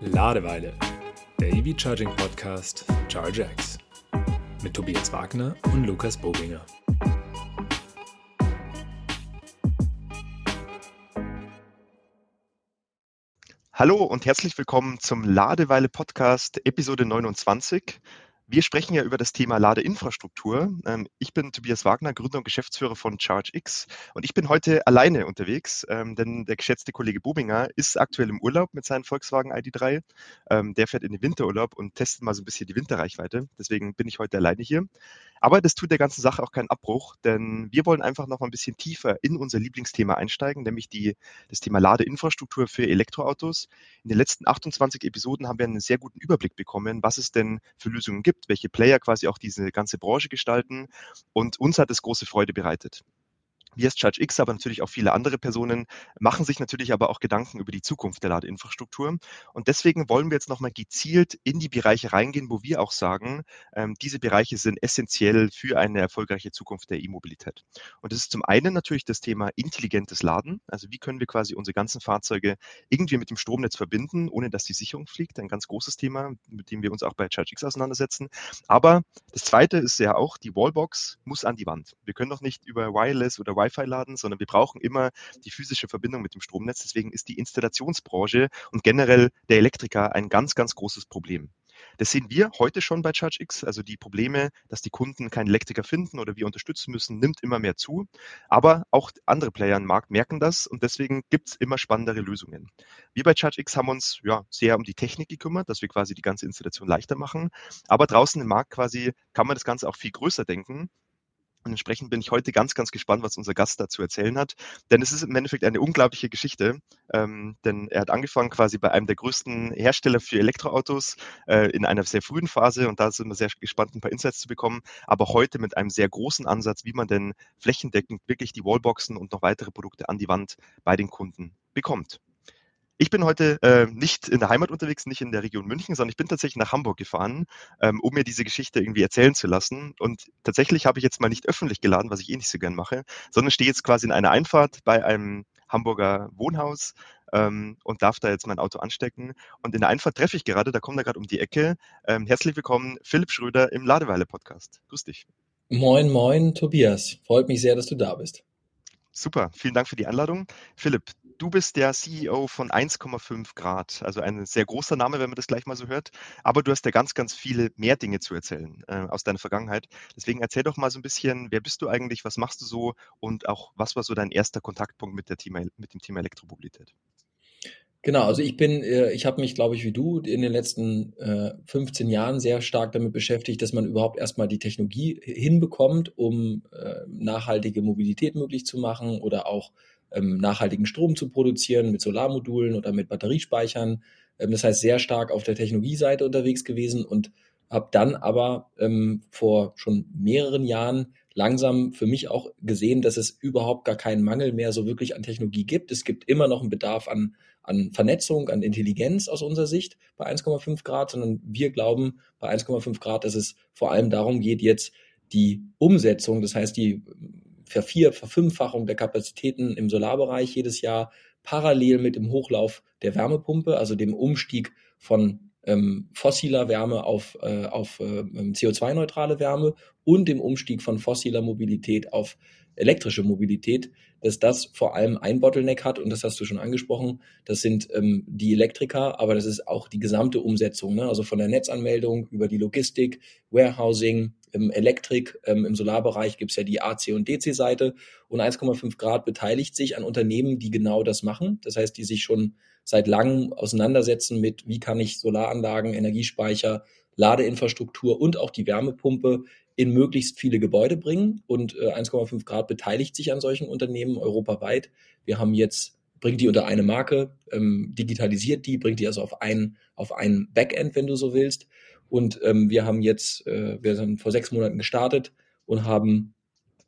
Ladeweile, der EV Charging Podcast ChargeX mit Tobias Wagner und Lukas Bobinger. Hallo und herzlich willkommen zum Ladeweile Podcast Episode 29. Wir sprechen ja über das Thema Ladeinfrastruktur. Ähm, ich bin Tobias Wagner, Gründer und Geschäftsführer von ChargeX und ich bin heute alleine unterwegs, ähm, denn der geschätzte Kollege Bobinger ist aktuell im Urlaub mit seinem Volkswagen ID3. Ähm, der fährt in den Winterurlaub und testet mal so ein bisschen die Winterreichweite. Deswegen bin ich heute alleine hier. Aber das tut der ganzen Sache auch keinen Abbruch, denn wir wollen einfach noch mal ein bisschen tiefer in unser Lieblingsthema einsteigen, nämlich die, das Thema Ladeinfrastruktur für Elektroautos. In den letzten 28 Episoden haben wir einen sehr guten Überblick bekommen, was es denn für Lösungen gibt, welche Player quasi auch diese ganze Branche gestalten. Und uns hat es große Freude bereitet. Als Charge X, aber natürlich auch viele andere Personen machen sich natürlich aber auch Gedanken über die Zukunft der Ladeinfrastruktur. Und deswegen wollen wir jetzt nochmal gezielt in die Bereiche reingehen, wo wir auch sagen, ähm, diese Bereiche sind essentiell für eine erfolgreiche Zukunft der E-Mobilität. Und das ist zum einen natürlich das Thema intelligentes Laden. Also wie können wir quasi unsere ganzen Fahrzeuge irgendwie mit dem Stromnetz verbinden, ohne dass die Sicherung fliegt. Ein ganz großes Thema, mit dem wir uns auch bei Charge X auseinandersetzen. Aber das zweite ist ja auch, die Wallbox muss an die Wand. Wir können doch nicht über Wireless oder Wireless Wi-Fi laden, sondern wir brauchen immer die physische Verbindung mit dem Stromnetz. Deswegen ist die Installationsbranche und generell der Elektriker ein ganz, ganz großes Problem. Das sehen wir heute schon bei ChargeX. Also die Probleme, dass die Kunden keinen Elektriker finden oder wir unterstützen müssen, nimmt immer mehr zu. Aber auch andere Player im Markt merken das und deswegen gibt es immer spannendere Lösungen. Wir bei ChargeX haben uns ja sehr um die Technik gekümmert, dass wir quasi die ganze Installation leichter machen. Aber draußen im Markt quasi kann man das Ganze auch viel größer denken und entsprechend bin ich heute ganz, ganz gespannt, was unser Gast dazu erzählen hat. Denn es ist im Endeffekt eine unglaubliche Geschichte. Ähm, denn er hat angefangen quasi bei einem der größten Hersteller für Elektroautos äh, in einer sehr frühen Phase. Und da sind wir sehr gespannt, ein paar Insights zu bekommen. Aber heute mit einem sehr großen Ansatz, wie man denn flächendeckend wirklich die Wallboxen und noch weitere Produkte an die Wand bei den Kunden bekommt. Ich bin heute äh, nicht in der Heimat unterwegs, nicht in der Region München, sondern ich bin tatsächlich nach Hamburg gefahren, ähm, um mir diese Geschichte irgendwie erzählen zu lassen. Und tatsächlich habe ich jetzt mal nicht öffentlich geladen, was ich eh nicht so gern mache, sondern stehe jetzt quasi in einer Einfahrt bei einem Hamburger Wohnhaus ähm, und darf da jetzt mein Auto anstecken. Und in der Einfahrt treffe ich gerade, da kommt er gerade um die Ecke. Ähm, herzlich willkommen, Philipp Schröder im Ladeweile-Podcast. Grüß dich. Moin, moin, Tobias. Freut mich sehr, dass du da bist. Super, vielen Dank für die Einladung. Philipp, du bist der CEO von 1,5 Grad, also ein sehr großer Name, wenn man das gleich mal so hört. Aber du hast ja ganz, ganz viele mehr Dinge zu erzählen äh, aus deiner Vergangenheit. Deswegen erzähl doch mal so ein bisschen, wer bist du eigentlich, was machst du so und auch was war so dein erster Kontaktpunkt mit, der Thema, mit dem Thema Elektromobilität? Genau, also ich bin, äh, ich habe mich, glaube ich, wie du in den letzten äh, 15 Jahren sehr stark damit beschäftigt, dass man überhaupt erstmal die Technologie hinbekommt, um äh, nachhaltige Mobilität möglich zu machen oder auch ähm, nachhaltigen Strom zu produzieren mit Solarmodulen oder mit Batteriespeichern. Ähm, das heißt, sehr stark auf der Technologieseite unterwegs gewesen und habe dann aber ähm, vor schon mehreren Jahren langsam für mich auch gesehen, dass es überhaupt gar keinen Mangel mehr so wirklich an Technologie gibt. Es gibt immer noch einen Bedarf an, an Vernetzung, an Intelligenz aus unserer Sicht bei 1,5 Grad, sondern wir glauben bei 1,5 Grad, dass es vor allem darum geht, jetzt die Umsetzung, das heißt die Vervier-, Verfünffachung der Kapazitäten im Solarbereich jedes Jahr parallel mit dem Hochlauf der Wärmepumpe, also dem Umstieg von ähm, fossiler Wärme auf, äh, auf äh, CO2-neutrale Wärme und dem Umstieg von fossiler Mobilität auf elektrische Mobilität, dass das vor allem ein Bottleneck hat und das hast du schon angesprochen. Das sind ähm, die Elektriker, aber das ist auch die gesamte Umsetzung, ne? also von der Netzanmeldung über die Logistik, Warehousing, im Elektrik, ähm, im Solarbereich gibt's ja die AC- und DC-Seite und 1,5 Grad beteiligt sich an Unternehmen, die genau das machen. Das heißt, die sich schon seit langem auseinandersetzen mit, wie kann ich Solaranlagen, Energiespeicher, Ladeinfrastruktur und auch die Wärmepumpe in möglichst viele Gebäude bringen. Und äh, 1,5 Grad beteiligt sich an solchen Unternehmen europaweit. Wir haben jetzt bringt die unter eine Marke, ähm, digitalisiert die, bringt die also auf ein, auf ein Backend, wenn du so willst. Und ähm, wir haben jetzt, äh, wir sind vor sechs Monaten gestartet und haben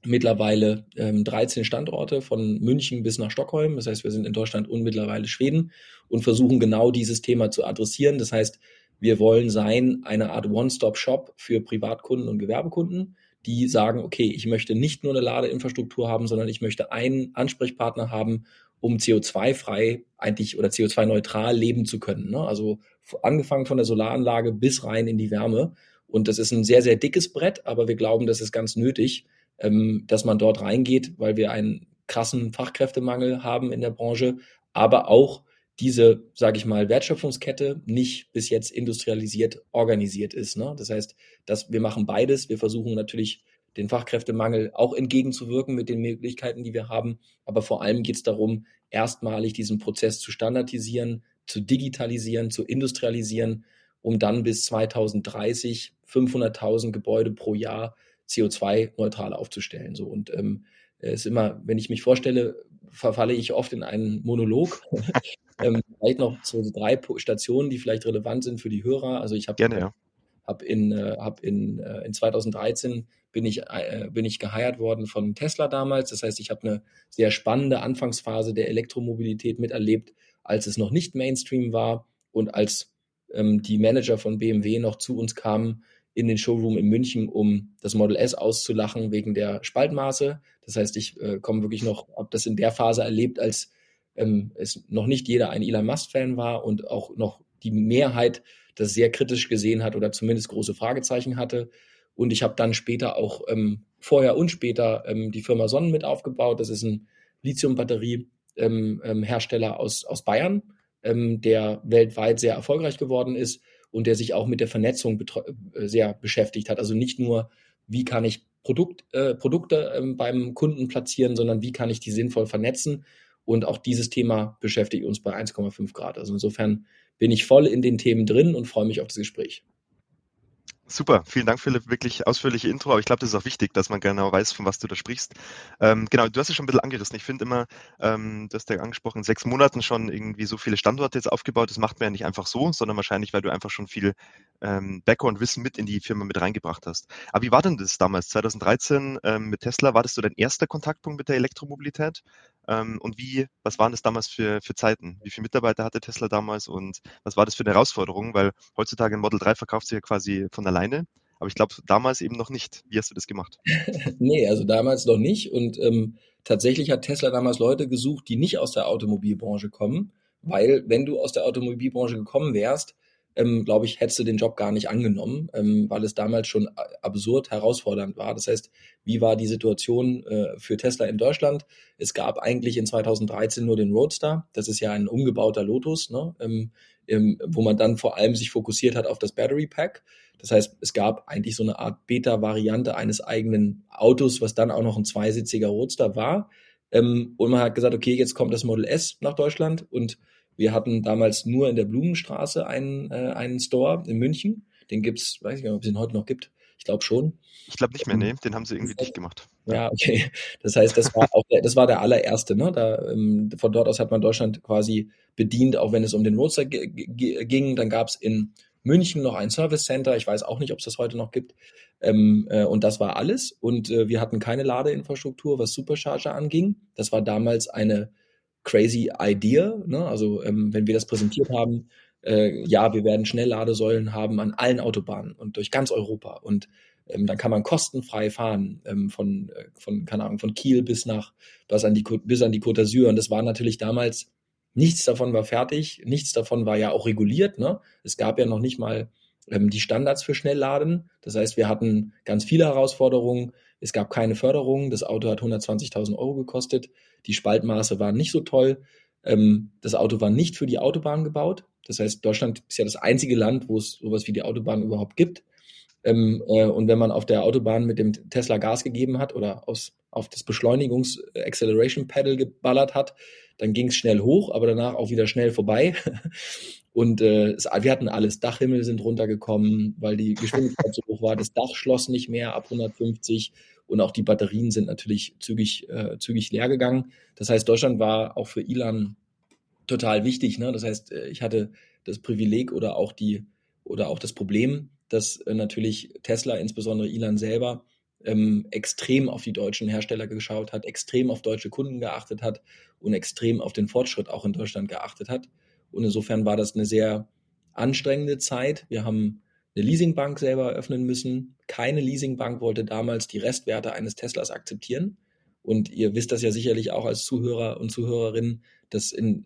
mittlerweile ähm, 13 Standorte von München bis nach Stockholm. Das heißt, wir sind in Deutschland und mittlerweile Schweden und versuchen genau dieses Thema zu adressieren. Das heißt, wir wollen sein eine Art One-Stop-Shop für Privatkunden und Gewerbekunden, die sagen, okay, ich möchte nicht nur eine Ladeinfrastruktur haben, sondern ich möchte einen Ansprechpartner haben, um CO2-frei eigentlich oder CO2-neutral leben zu können. Ne? Also angefangen von der Solaranlage bis rein in die Wärme. Und das ist ein sehr, sehr dickes Brett, aber wir glauben, das ist ganz nötig, ähm, dass man dort reingeht, weil wir einen krassen Fachkräftemangel haben in der Branche, aber auch diese, sage ich mal, Wertschöpfungskette nicht bis jetzt industrialisiert organisiert ist. Ne? Das heißt, dass wir machen beides. Wir versuchen natürlich den Fachkräftemangel auch entgegenzuwirken mit den Möglichkeiten, die wir haben. Aber vor allem geht es darum, erstmalig diesen Prozess zu standardisieren, zu digitalisieren, zu industrialisieren, um dann bis 2030 500.000 Gebäude pro Jahr CO2-neutral aufzustellen. So und ähm, ist immer, wenn ich mich vorstelle, verfalle ich oft in einen Monolog. ähm, vielleicht noch so drei Stationen, die vielleicht relevant sind für die Hörer. Also ich habe ja. hab in, äh, hab in, äh, in 2013 bin ich, äh, bin ich geheiert worden von Tesla damals. Das heißt, ich habe eine sehr spannende Anfangsphase der Elektromobilität miterlebt, als es noch nicht Mainstream war und als ähm, die Manager von BMW noch zu uns kamen in den Showroom in München, um das Model S auszulachen wegen der Spaltmaße. Das heißt, ich äh, komme wirklich noch, habe das in der Phase erlebt, als ähm, es noch nicht jeder ein Elon Musk-Fan war und auch noch die Mehrheit das sehr kritisch gesehen hat oder zumindest große Fragezeichen hatte. Und ich habe dann später auch ähm, vorher und später ähm, die Firma Sonnen mit aufgebaut. Das ist ein Lithium-Batterie-Hersteller ähm, ähm, aus, aus Bayern, ähm, der weltweit sehr erfolgreich geworden ist und der sich auch mit der Vernetzung äh, sehr beschäftigt hat. Also nicht nur, wie kann ich Produkt, äh, Produkte ähm, beim Kunden platzieren, sondern wie kann ich die sinnvoll vernetzen. Und auch dieses Thema beschäftigt uns bei 1,5 Grad. Also insofern bin ich voll in den Themen drin und freue mich auf das Gespräch. Super, vielen Dank die wirklich ausführliche Intro. Aber ich glaube, das ist auch wichtig, dass man genau weiß, von was du da sprichst. Ähm, genau, du hast es schon ein bisschen angerissen. Ich finde immer, ähm, du hast ja angesprochen, in sechs Monaten schon irgendwie so viele Standorte jetzt aufgebaut. Das macht man ja nicht einfach so, sondern wahrscheinlich, weil du einfach schon viel ähm, Background-Wissen mit in die Firma mit reingebracht hast. Aber wie war denn das damals, 2013 ähm, mit Tesla? War das so dein erster Kontaktpunkt mit der Elektromobilität? Ähm, und wie, was waren das damals für, für Zeiten? Wie viele Mitarbeiter hatte Tesla damals und was war das für eine Herausforderung? Weil heutzutage ein Model 3 verkauft sich ja quasi von alleine. Aber ich glaube, damals eben noch nicht. Wie hast du das gemacht? nee, also damals noch nicht. Und ähm, tatsächlich hat Tesla damals Leute gesucht, die nicht aus der Automobilbranche kommen. Weil, wenn du aus der Automobilbranche gekommen wärst, ähm, glaube ich, hättest du den Job gar nicht angenommen, ähm, weil es damals schon absurd herausfordernd war. Das heißt, wie war die Situation äh, für Tesla in Deutschland? Es gab eigentlich in 2013 nur den Roadster. Das ist ja ein umgebauter Lotus, ne? ähm, wo man dann vor allem sich fokussiert hat auf das Battery Pack. Das heißt, es gab eigentlich so eine Art Beta-Variante eines eigenen Autos, was dann auch noch ein zweisitziger Roadster war. Ähm, und man hat gesagt, okay, jetzt kommt das Model S nach Deutschland und wir hatten damals nur in der Blumenstraße einen, äh, einen Store in München. Den gibt's, weiß ich nicht, ob es den heute noch gibt. Ich glaube schon. Ich glaube nicht mehr, nee. Den haben sie irgendwie dicht gemacht. Ja, okay. Das heißt, das war auch der, das war der allererste, ne? Da, ähm, von dort aus hat man Deutschland quasi bedient, auch wenn es um den Roadster ging. Dann gab's in München noch ein Service Center. Ich weiß auch nicht, ob es das heute noch gibt. Ähm, äh, und das war alles. Und äh, wir hatten keine Ladeinfrastruktur, was Supercharger anging. Das war damals eine crazy Idea. Ne? Also ähm, wenn wir das präsentiert haben, äh, ja, wir werden Schnellladesäulen haben an allen Autobahnen und durch ganz Europa. Und ähm, dann kann man kostenfrei fahren ähm, von, äh, von, keine Ahnung, von Kiel bis nach bis an die bis an die Côte d'Azur. Und das war natürlich damals nichts davon war fertig, nichts davon war ja auch reguliert. Ne? Es gab ja noch nicht mal ähm, die Standards für Schnellladen. Das heißt, wir hatten ganz viele Herausforderungen. Es gab keine Förderung. Das Auto hat 120.000 Euro gekostet. Die Spaltmaße waren nicht so toll. Ähm, das Auto war nicht für die Autobahn gebaut. Das heißt, Deutschland ist ja das einzige Land, wo es sowas wie die Autobahn überhaupt gibt. Ähm, äh, und wenn man auf der Autobahn mit dem Tesla Gas gegeben hat oder aus, auf das Beschleunigungs-Acceleration-Pedal geballert hat, dann ging es schnell hoch, aber danach auch wieder schnell vorbei. Und äh, wir hatten alles. Dachhimmel sind runtergekommen, weil die Geschwindigkeit so hoch war. Das Dach schloss nicht mehr ab 150 und auch die Batterien sind natürlich zügig, äh, zügig leer gegangen. Das heißt, Deutschland war auch für Ilan total wichtig. Ne? Das heißt, äh, ich hatte das Privileg oder auch die oder auch das Problem, dass äh, natürlich Tesla, insbesondere Ilan selber, ähm, extrem auf die deutschen Hersteller geschaut hat, extrem auf deutsche Kunden geachtet hat und extrem auf den Fortschritt auch in Deutschland geachtet hat. Und insofern war das eine sehr anstrengende Zeit. Wir haben eine Leasingbank selber eröffnen müssen. Keine Leasingbank wollte damals die Restwerte eines Teslas akzeptieren. Und ihr wisst das ja sicherlich auch als Zuhörer und Zuhörerinnen, dass in,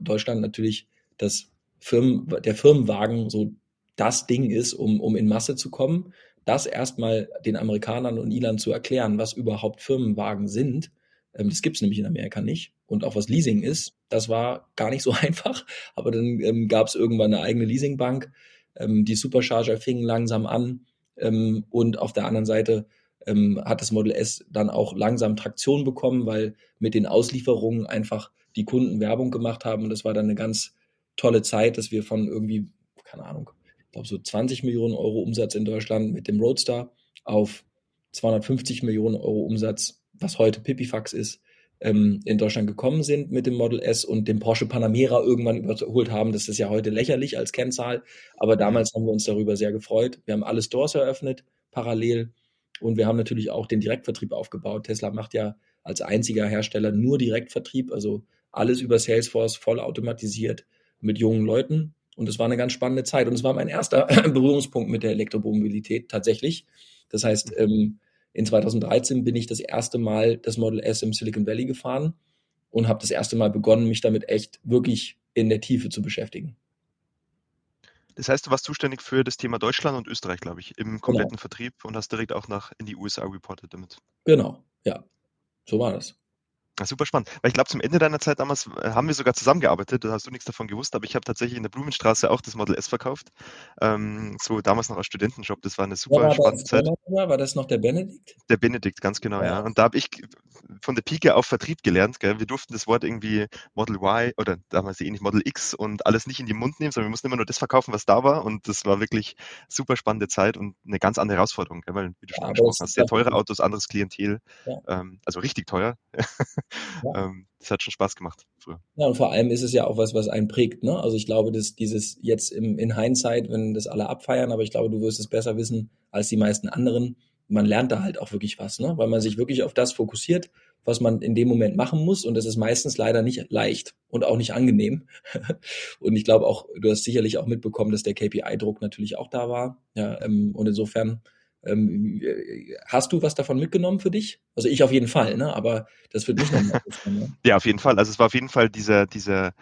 Deutschland natürlich das Firmen, der Firmenwagen so das Ding ist, um, um in Masse zu kommen. Das erstmal den Amerikanern und Ilan zu erklären, was überhaupt Firmenwagen sind. Ähm, das gibt's nämlich in Amerika nicht. Und auch was Leasing ist, das war gar nicht so einfach. Aber dann ähm, gab es irgendwann eine eigene Leasingbank. Ähm, die Supercharger fingen langsam an. Ähm, und auf der anderen Seite ähm, hat das Model S dann auch langsam Traktion bekommen, weil mit den Auslieferungen einfach die Kunden Werbung gemacht haben. Und das war dann eine ganz tolle Zeit, dass wir von irgendwie, keine Ahnung, ich glaube so 20 Millionen Euro Umsatz in Deutschland mit dem Roadster auf 250 Millionen Euro Umsatz, was heute Pipifax ist, ähm, in Deutschland gekommen sind mit dem Model S und dem Porsche Panamera irgendwann überholt haben. Das ist ja heute lächerlich als Kennzahl, aber damals haben wir uns darüber sehr gefreut. Wir haben alle Stores eröffnet, parallel und wir haben natürlich auch den Direktvertrieb aufgebaut. Tesla macht ja als einziger Hersteller nur Direktvertrieb, also alles über Salesforce voll automatisiert mit jungen Leuten. Und es war eine ganz spannende Zeit. Und es war mein erster Berührungspunkt mit der Elektromobilität tatsächlich. Das heißt, ähm, in 2013 bin ich das erste Mal das Model S im Silicon Valley gefahren und habe das erste Mal begonnen, mich damit echt wirklich in der Tiefe zu beschäftigen. Das heißt, du warst zuständig für das Thema Deutschland und Österreich, glaube ich, im kompletten genau. Vertrieb und hast direkt auch nach in die USA reported damit. Genau, ja. So war das. Super spannend. Weil ich glaube, zum Ende deiner Zeit damals äh, haben wir sogar zusammengearbeitet. Da hast du nichts davon gewusst, aber ich habe tatsächlich in der Blumenstraße auch das Model S verkauft. Ähm, so damals noch als Studentenjob. Das war eine super ja, spannende Zeit. War das noch der Benedikt? Der Benedikt, ganz genau, ja. ja. Und da habe ich von der Pike auf Vertrieb gelernt. Gell? Wir durften das Wort irgendwie Model Y oder damals eh nicht Model X und alles nicht in den Mund nehmen, sondern wir mussten immer nur das verkaufen, was da war. Und das war wirklich super spannende Zeit und eine ganz andere Herausforderung, gell? weil, wie du schon ja, angesprochen hast, sehr teure Autos, anderes Klientel. Ähm, also richtig teuer. ähm, das hat schon Spaß gemacht früher. Ja, und vor allem ist es ja auch was, was einen prägt. Ne? Also ich glaube, dass dieses jetzt im, in Hindsight, wenn das alle abfeiern, aber ich glaube, du wirst es besser wissen als die meisten anderen. Man lernt da halt auch wirklich was, ne? weil man sich wirklich auf das fokussiert, was man in dem Moment machen muss. Und das ist meistens leider nicht leicht und auch nicht angenehm. und ich glaube auch, du hast sicherlich auch mitbekommen, dass der KPI-Druck natürlich auch da war. Ja, ähm, und insofern ähm, hast du was davon mitgenommen für dich? Also ich auf jeden Fall, ne? aber das wird nicht nochmal. Ne? Ja, auf jeden Fall. Also es war auf jeden Fall dieser, dieser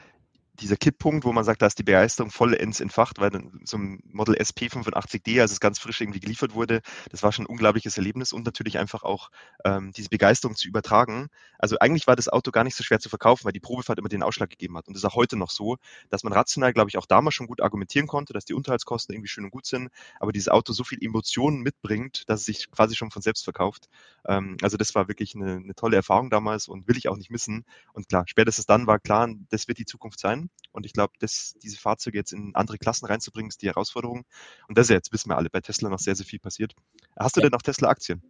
dieser Kipppunkt, wo man sagt, da ist die Begeisterung vollends entfacht, weil so ein Model SP 85D, als es ganz frisch irgendwie geliefert wurde, das war schon ein unglaubliches Erlebnis und natürlich einfach auch ähm, diese Begeisterung zu übertragen. Also eigentlich war das Auto gar nicht so schwer zu verkaufen, weil die Probefahrt immer den Ausschlag gegeben hat. Und das ist auch heute noch so, dass man rational, glaube ich, auch damals schon gut argumentieren konnte, dass die Unterhaltskosten irgendwie schön und gut sind, aber dieses Auto so viel Emotionen mitbringt, dass es sich quasi schon von selbst verkauft. Ähm, also das war wirklich eine, eine tolle Erfahrung damals und will ich auch nicht missen. Und klar, spätestens dann war klar, das wird die Zukunft sein. Und ich glaube, diese Fahrzeuge jetzt in andere Klassen reinzubringen, ist die Herausforderung. Und das ist ja jetzt, wissen wir alle, bei Tesla noch sehr, sehr viel passiert. Hast du ja. denn noch Tesla-Aktien?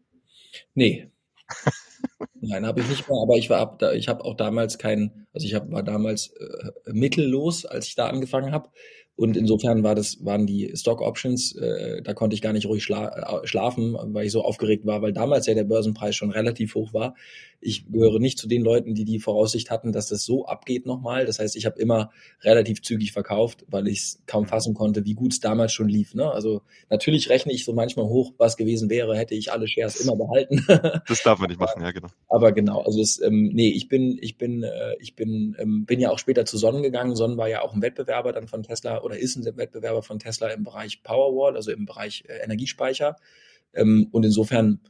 Nee. Nein, habe ich nicht mehr, aber ich war ich habe auch damals keinen, also ich hab, war damals äh, mittellos, als ich da angefangen habe. Und insofern war das, waren die Stock Options, äh, da konnte ich gar nicht ruhig schla äh, schlafen, weil ich so aufgeregt war, weil damals ja der Börsenpreis schon relativ hoch war. Ich gehöre nicht zu den Leuten, die die Voraussicht hatten, dass das so abgeht nochmal. Das heißt, ich habe immer relativ zügig verkauft, weil ich es kaum fassen konnte, wie gut es damals schon lief. Ne? Also natürlich rechne ich so manchmal hoch, was gewesen wäre, hätte ich alle Shares immer behalten. das darf man nicht machen, ja genau. Aber genau, also es, ähm, nee, ich bin, ich bin, äh, ich bin, ähm, bin ja auch später zu Sonnen gegangen. Sonnen war ja auch ein Wettbewerber dann von Tesla oder ist ein Wettbewerber von Tesla im Bereich Powerwall, also im Bereich äh, Energiespeicher. Ähm, und insofern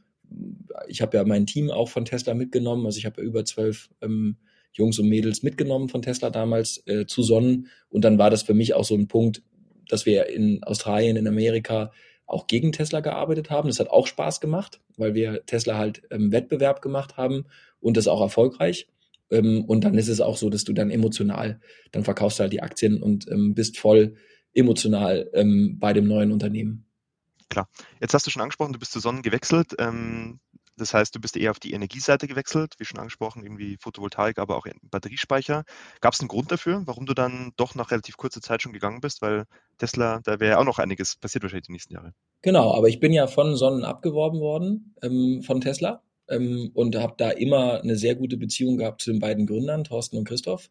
ich habe ja mein Team auch von Tesla mitgenommen. Also ich habe ja über zwölf ähm, Jungs und Mädels mitgenommen von Tesla damals äh, zu Sonnen. Und dann war das für mich auch so ein Punkt, dass wir in Australien, in Amerika auch gegen Tesla gearbeitet haben. Das hat auch Spaß gemacht, weil wir Tesla halt ähm, Wettbewerb gemacht haben und das auch erfolgreich. Ähm, und dann ist es auch so, dass du dann emotional, dann verkaufst du halt die Aktien und ähm, bist voll emotional ähm, bei dem neuen Unternehmen. Klar. Jetzt hast du schon angesprochen, du bist zu Sonnen gewechselt. Ähm, das heißt, du bist eher auf die Energieseite gewechselt, wie schon angesprochen, irgendwie Photovoltaik, aber auch Batteriespeicher. Gab es einen Grund dafür, warum du dann doch nach relativ kurzer Zeit schon gegangen bist? Weil Tesla, da wäre ja auch noch einiges passiert wahrscheinlich die nächsten Jahre. Genau, aber ich bin ja von Sonnen abgeworben worden, ähm, von Tesla. Ähm, und habe da immer eine sehr gute Beziehung gehabt zu den beiden Gründern, Thorsten und Christoph.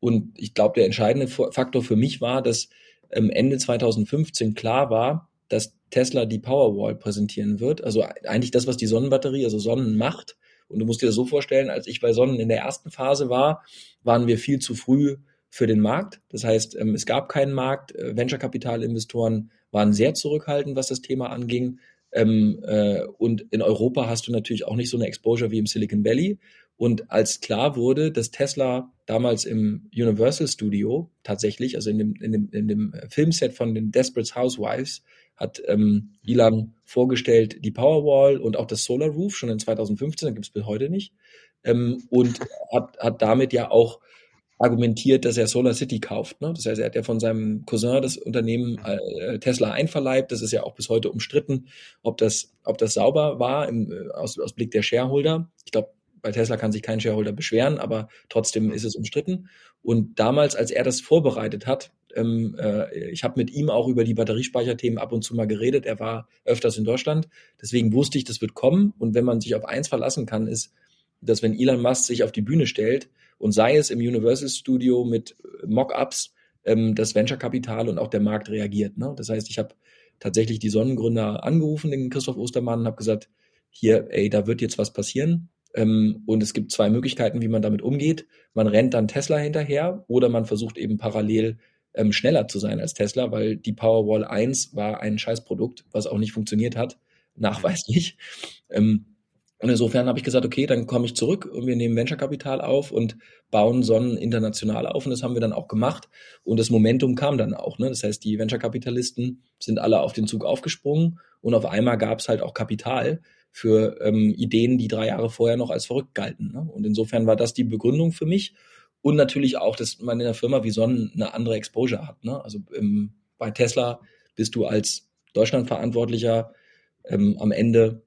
Und ich glaube, der entscheidende Faktor für mich war, dass ähm, Ende 2015 klar war, dass Tesla die Powerwall präsentieren wird. Also eigentlich das, was die Sonnenbatterie, also Sonnen macht Und du musst dir das so vorstellen, als ich bei Sonnen in der ersten Phase war, waren wir viel zu früh für den Markt. Das heißt, ähm, es gab keinen Markt. Äh, Venture-Kapital-Investoren waren sehr zurückhaltend, was das Thema anging. Ähm, äh, und in Europa hast du natürlich auch nicht so eine Exposure wie im Silicon Valley. Und als klar wurde, dass Tesla damals im Universal Studio tatsächlich, also in dem, in dem, in dem Filmset von den Desperate Housewives, hat ähm, Elon vorgestellt die Powerwall und auch das Solar Roof schon in 2015, da gibt es bis heute nicht. Ähm, und hat, hat damit ja auch argumentiert, dass er Solar City kauft. Ne? Das heißt, er hat ja von seinem Cousin das Unternehmen äh, Tesla einverleibt. Das ist ja auch bis heute umstritten, ob das, ob das sauber war im, äh, aus, aus Blick der Shareholder. Ich glaube, bei Tesla kann sich kein Shareholder beschweren, aber trotzdem ist es umstritten. Und damals, als er das vorbereitet hat, ähm, äh, ich habe mit ihm auch über die Batteriespeicherthemen ab und zu mal geredet. Er war öfters in Deutschland. Deswegen wusste ich, das wird kommen. Und wenn man sich auf eins verlassen kann, ist, dass wenn Elon Musk sich auf die Bühne stellt und sei es im Universal Studio mit Mockups, ähm, das Venture-Kapital und auch der Markt reagiert. Ne? Das heißt, ich habe tatsächlich die Sonnengründer angerufen, den Christoph Ostermann, und habe gesagt, hier, ey, da wird jetzt was passieren. Ähm, und es gibt zwei Möglichkeiten, wie man damit umgeht. Man rennt dann Tesla hinterher oder man versucht eben parallel ähm, schneller zu sein als Tesla, weil die Powerwall 1 war ein Scheißprodukt, was auch nicht funktioniert hat, nachweislich. Ähm, und insofern habe ich gesagt, okay, dann komme ich zurück und wir nehmen Venture-Kapital auf und bauen Sonnen international auf. Und das haben wir dann auch gemacht. Und das Momentum kam dann auch. Ne? Das heißt, die Venture-Kapitalisten sind alle auf den Zug aufgesprungen und auf einmal gab es halt auch Kapital für ähm, Ideen, die drei Jahre vorher noch als verrückt galten. Ne? Und insofern war das die Begründung für mich. Und natürlich auch, dass man in einer Firma wie Sonnen eine andere Exposure hat. Ne? Also ähm, bei Tesla bist du als Deutschlandverantwortlicher ähm, am Ende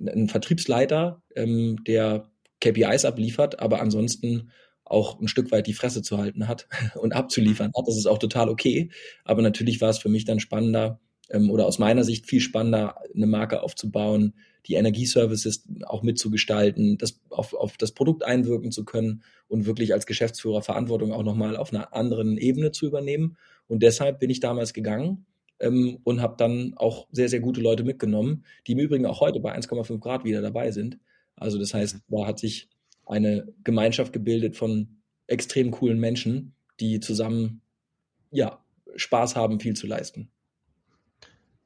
ein Vertriebsleiter, ähm, der KPIs abliefert, aber ansonsten auch ein Stück weit die Fresse zu halten hat und abzuliefern hat. Das ist auch total okay. Aber natürlich war es für mich dann spannender ähm, oder aus meiner Sicht viel spannender, eine Marke aufzubauen, die Energieservices auch mitzugestalten, das auf, auf das Produkt einwirken zu können und wirklich als Geschäftsführer Verantwortung auch nochmal auf einer anderen Ebene zu übernehmen. Und deshalb bin ich damals gegangen ähm, und habe dann auch sehr, sehr gute Leute mitgenommen, die im Übrigen auch heute bei 1,5 Grad wieder dabei sind. Also das heißt, da hat sich eine Gemeinschaft gebildet von extrem coolen Menschen, die zusammen ja, Spaß haben, viel zu leisten.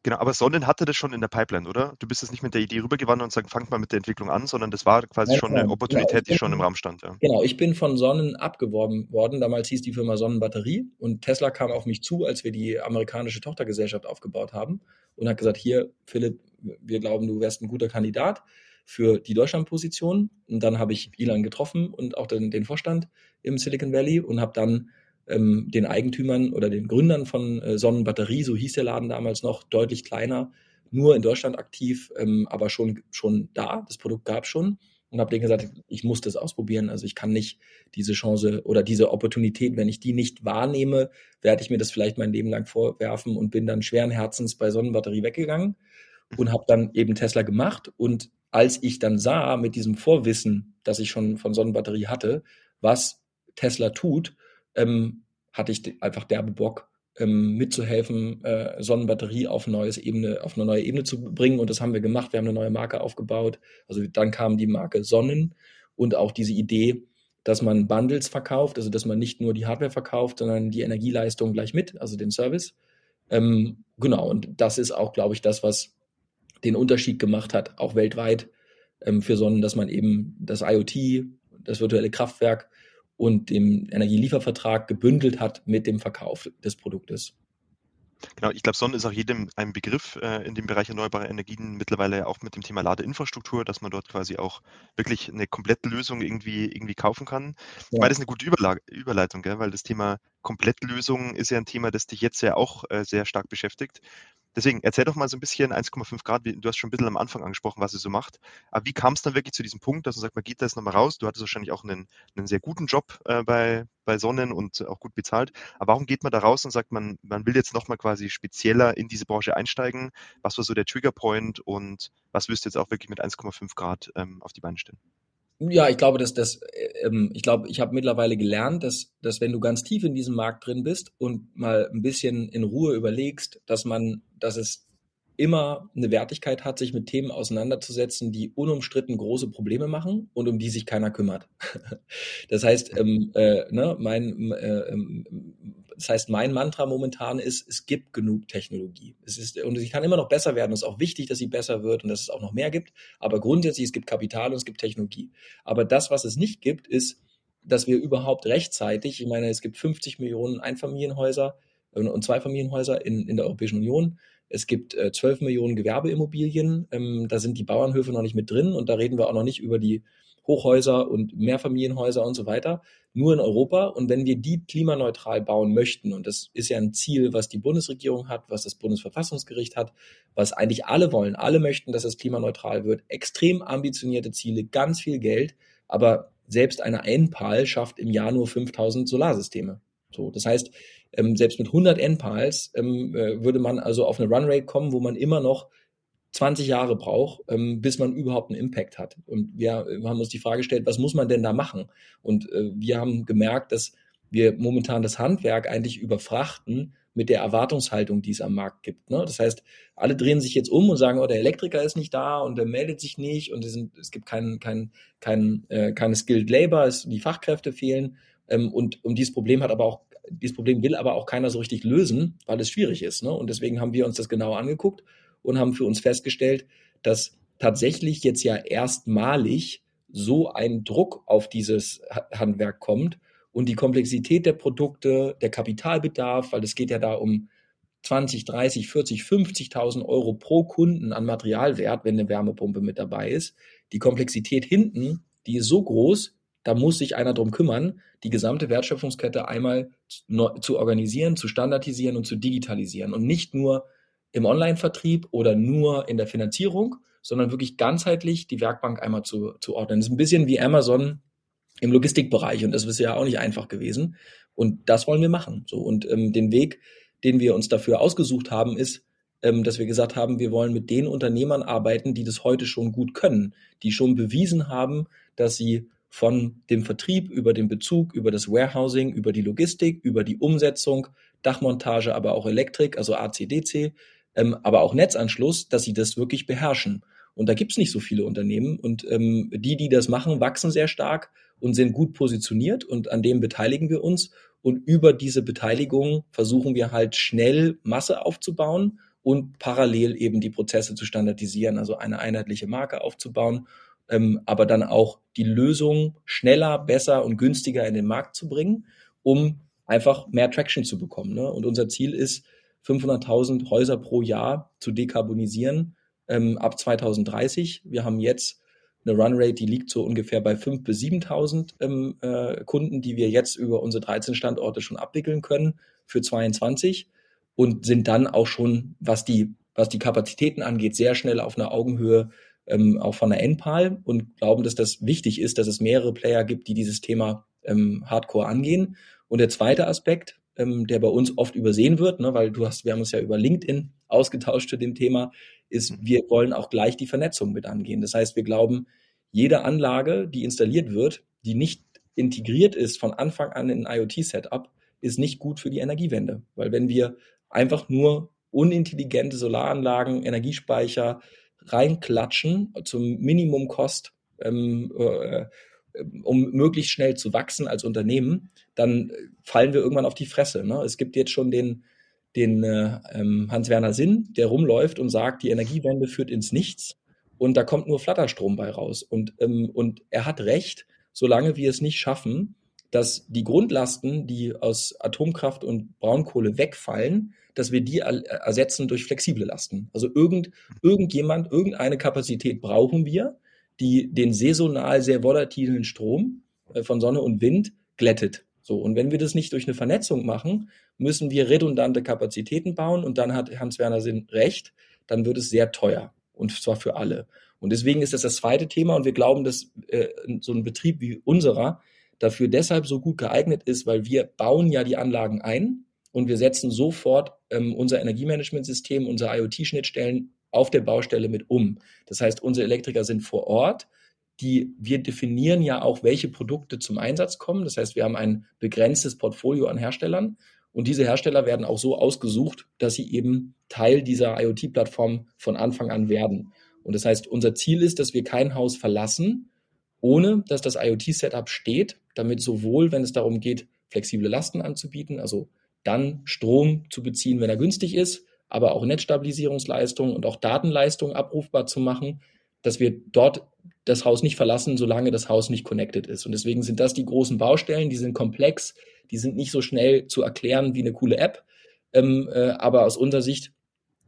Genau, aber Sonnen hatte das schon in der Pipeline, oder? Du bist jetzt nicht mit der Idee rübergewandert und sagst, fangt mal mit der Entwicklung an, sondern das war quasi ja, schon eine genau. Opportunität, genau. die schon im Raum stand. Ja. Genau, ich bin von Sonnen abgeworben worden. Damals hieß die Firma Sonnenbatterie und Tesla kam auf mich zu, als wir die amerikanische Tochtergesellschaft aufgebaut haben und hat gesagt, hier, Philipp, wir glauben, du wärst ein guter Kandidat für die Deutschlandposition. Und dann habe ich Ilan getroffen und auch den, den Vorstand im Silicon Valley und habe dann ähm, den Eigentümern oder den Gründern von äh, Sonnenbatterie, so hieß der Laden damals noch, deutlich kleiner, nur in Deutschland aktiv, ähm, aber schon, schon da. Das Produkt gab schon und habe denen gesagt, ich muss das ausprobieren. Also ich kann nicht diese Chance oder diese Opportunität, wenn ich die nicht wahrnehme, werde ich mir das vielleicht mein Leben lang vorwerfen und bin dann schweren Herzens bei Sonnenbatterie weggegangen und habe dann eben Tesla gemacht. Und als ich dann sah mit diesem Vorwissen, das ich schon von Sonnenbatterie hatte, was Tesla tut, ähm, hatte ich einfach derbe Bock, ähm, mitzuhelfen, äh, Sonnenbatterie auf, neues Ebene, auf eine neue Ebene zu bringen. Und das haben wir gemacht. Wir haben eine neue Marke aufgebaut. Also dann kam die Marke Sonnen und auch diese Idee, dass man Bundles verkauft, also dass man nicht nur die Hardware verkauft, sondern die Energieleistung gleich mit, also den Service. Ähm, genau, und das ist auch, glaube ich, das, was den Unterschied gemacht hat, auch weltweit ähm, für Sonnen, dass man eben das IoT, das virtuelle Kraftwerk und dem Energieliefervertrag gebündelt hat mit dem Verkauf des Produktes. Genau, ich glaube, Sonnen ist auch jedem ein Begriff äh, in dem Bereich erneuerbare Energien, mittlerweile auch mit dem Thema Ladeinfrastruktur, dass man dort quasi auch wirklich eine komplette Lösung irgendwie, irgendwie kaufen kann. Ja. Meine, das ist eine gute Überla Überleitung, gell? weil das Thema Komplettlösung ist ja ein Thema, das dich jetzt ja auch äh, sehr stark beschäftigt. Deswegen erzähl doch mal so ein bisschen 1,5 Grad, du hast schon ein bisschen am Anfang angesprochen, was ihr so macht. Aber wie kam es dann wirklich zu diesem Punkt, dass man sagt, man geht da jetzt nochmal raus? Du hattest wahrscheinlich auch einen, einen sehr guten Job äh, bei, bei Sonnen und auch gut bezahlt. Aber warum geht man da raus und sagt, man, man will jetzt nochmal quasi spezieller in diese Branche einsteigen? Was war so der Triggerpoint und was wirst du jetzt auch wirklich mit 1,5 Grad ähm, auf die Beine stellen? Ja, ich glaube, dass das, ähm, ich glaube, ich habe mittlerweile gelernt, dass, dass wenn du ganz tief in diesem Markt drin bist und mal ein bisschen in Ruhe überlegst, dass man, dass es immer eine Wertigkeit hat, sich mit Themen auseinanderzusetzen, die unumstritten große Probleme machen und um die sich keiner kümmert. das heißt, ähm, äh, ne, mein, äh, ähm, das heißt, mein Mantra momentan ist, es gibt genug Technologie. Es ist, und sie kann immer noch besser werden. Es ist auch wichtig, dass sie besser wird und dass es auch noch mehr gibt. Aber grundsätzlich, es gibt Kapital und es gibt Technologie. Aber das, was es nicht gibt, ist, dass wir überhaupt rechtzeitig, ich meine, es gibt 50 Millionen Einfamilienhäuser äh, und Zweifamilienhäuser in, in der Europäischen Union. Es gibt äh, 12 Millionen Gewerbeimmobilien. Ähm, da sind die Bauernhöfe noch nicht mit drin und da reden wir auch noch nicht über die Hochhäuser und Mehrfamilienhäuser und so weiter. Nur in Europa. Und wenn wir die klimaneutral bauen möchten, und das ist ja ein Ziel, was die Bundesregierung hat, was das Bundesverfassungsgericht hat, was eigentlich alle wollen, alle möchten, dass es klimaneutral wird, extrem ambitionierte Ziele, ganz viel Geld, aber selbst eine Einpal schafft im Jahr nur 5000 Solarsysteme. So, das heißt, ähm, selbst mit 100 NPALs ähm, äh, würde man also auf eine Runrate kommen, wo man immer noch 20 Jahre braucht, ähm, bis man überhaupt einen Impact hat. Und wir, haben uns die Frage gestellt, was muss man denn da machen? Und äh, wir haben gemerkt, dass wir momentan das Handwerk eigentlich überfrachten mit der Erwartungshaltung, die es am Markt gibt. Ne? Das heißt, alle drehen sich jetzt um und sagen, oh, der Elektriker ist nicht da und der meldet sich nicht und es, sind, es gibt kein, kein, kein, äh, keine Skilled Labor, es, die Fachkräfte fehlen. Ähm, und, und dieses Problem hat aber auch dieses Problem will aber auch keiner so richtig lösen, weil es schwierig ist. Ne? Und deswegen haben wir uns das genau angeguckt und haben für uns festgestellt, dass tatsächlich jetzt ja erstmalig so ein Druck auf dieses Handwerk kommt und die Komplexität der Produkte, der Kapitalbedarf, weil es geht ja da um 20, 30, 40, 50.000 Euro pro Kunden an Materialwert, wenn eine Wärmepumpe mit dabei ist. Die Komplexität hinten, die ist so groß, da muss sich einer drum kümmern, die gesamte Wertschöpfungskette einmal zu organisieren, zu standardisieren und zu digitalisieren. Und nicht nur im Online-Vertrieb oder nur in der Finanzierung, sondern wirklich ganzheitlich die Werkbank einmal zu, zu ordnen. Das ist ein bisschen wie Amazon im Logistikbereich und das ist ja auch nicht einfach gewesen. Und das wollen wir machen. So und ähm, den Weg, den wir uns dafür ausgesucht haben, ist, ähm, dass wir gesagt haben, wir wollen mit den Unternehmern arbeiten, die das heute schon gut können, die schon bewiesen haben, dass sie von dem Vertrieb über den Bezug, über das Warehousing, über die Logistik, über die Umsetzung, Dachmontage, aber auch Elektrik, also AC-DC, ähm, aber auch Netzanschluss, dass sie das wirklich beherrschen. Und da gibt's nicht so viele Unternehmen. Und ähm, die, die das machen, wachsen sehr stark und sind gut positioniert und an dem beteiligen wir uns. Und über diese Beteiligung versuchen wir halt schnell Masse aufzubauen und parallel eben die Prozesse zu standardisieren, also eine einheitliche Marke aufzubauen ähm, aber dann auch die Lösung schneller, besser und günstiger in den Markt zu bringen, um einfach mehr Traction zu bekommen. Ne? Und unser Ziel ist, 500.000 Häuser pro Jahr zu dekarbonisieren ähm, ab 2030. Wir haben jetzt eine Runrate, die liegt so ungefähr bei 5.000 bis 7.000 ähm, äh, Kunden, die wir jetzt über unsere 13 Standorte schon abwickeln können für 22 und sind dann auch schon, was die, was die Kapazitäten angeht, sehr schnell auf einer Augenhöhe ähm, auch von der NPAL und glauben, dass das wichtig ist, dass es mehrere Player gibt, die dieses Thema ähm, Hardcore angehen. Und der zweite Aspekt, ähm, der bei uns oft übersehen wird, ne, weil du hast, wir haben uns ja über LinkedIn ausgetauscht zu dem Thema, ist, mhm. wir wollen auch gleich die Vernetzung mit angehen. Das heißt, wir glauben, jede Anlage, die installiert wird, die nicht integriert ist von Anfang an in ein IoT-Setup, ist nicht gut für die Energiewende. Weil wenn wir einfach nur unintelligente Solaranlagen, Energiespeicher, reinklatschen zum Minimum Kost, ähm, äh, um möglichst schnell zu wachsen als Unternehmen, dann fallen wir irgendwann auf die Fresse. Ne? Es gibt jetzt schon den, den äh, ähm, Hans-Werner Sinn, der rumläuft und sagt, die Energiewende führt ins Nichts und da kommt nur Flatterstrom bei raus. Und, ähm, und er hat recht, solange wir es nicht schaffen, dass die Grundlasten, die aus Atomkraft und Braunkohle wegfallen, dass wir die ersetzen durch flexible Lasten. Also irgend, irgendjemand, irgendeine Kapazität brauchen wir, die den saisonal sehr volatilen Strom äh, von Sonne und Wind glättet. So. Und wenn wir das nicht durch eine Vernetzung machen, müssen wir redundante Kapazitäten bauen und dann hat Hans-Werner Sinn recht, dann wird es sehr teuer. Und zwar für alle. Und deswegen ist das das zweite Thema und wir glauben, dass äh, so ein Betrieb wie unserer dafür deshalb so gut geeignet ist, weil wir bauen ja die Anlagen ein und wir setzen sofort ähm, unser Energiemanagementsystem, unsere IoT-Schnittstellen auf der Baustelle mit um. Das heißt, unsere Elektriker sind vor Ort. Die, wir definieren ja auch, welche Produkte zum Einsatz kommen. Das heißt, wir haben ein begrenztes Portfolio an Herstellern Und diese Hersteller werden auch so ausgesucht, dass sie eben Teil dieser IoT-Plattform von Anfang an werden. Und das heißt, unser Ziel ist, dass wir kein Haus verlassen, ohne dass das IoT-Setup steht, damit sowohl, wenn es darum geht, flexible Lasten anzubieten, also dann Strom zu beziehen, wenn er günstig ist, aber auch Netzstabilisierungsleistungen und auch Datenleistungen abrufbar zu machen, dass wir dort das Haus nicht verlassen, solange das Haus nicht connected ist. Und deswegen sind das die großen Baustellen, die sind komplex, die sind nicht so schnell zu erklären wie eine coole App. Ähm, äh, aber aus unserer Sicht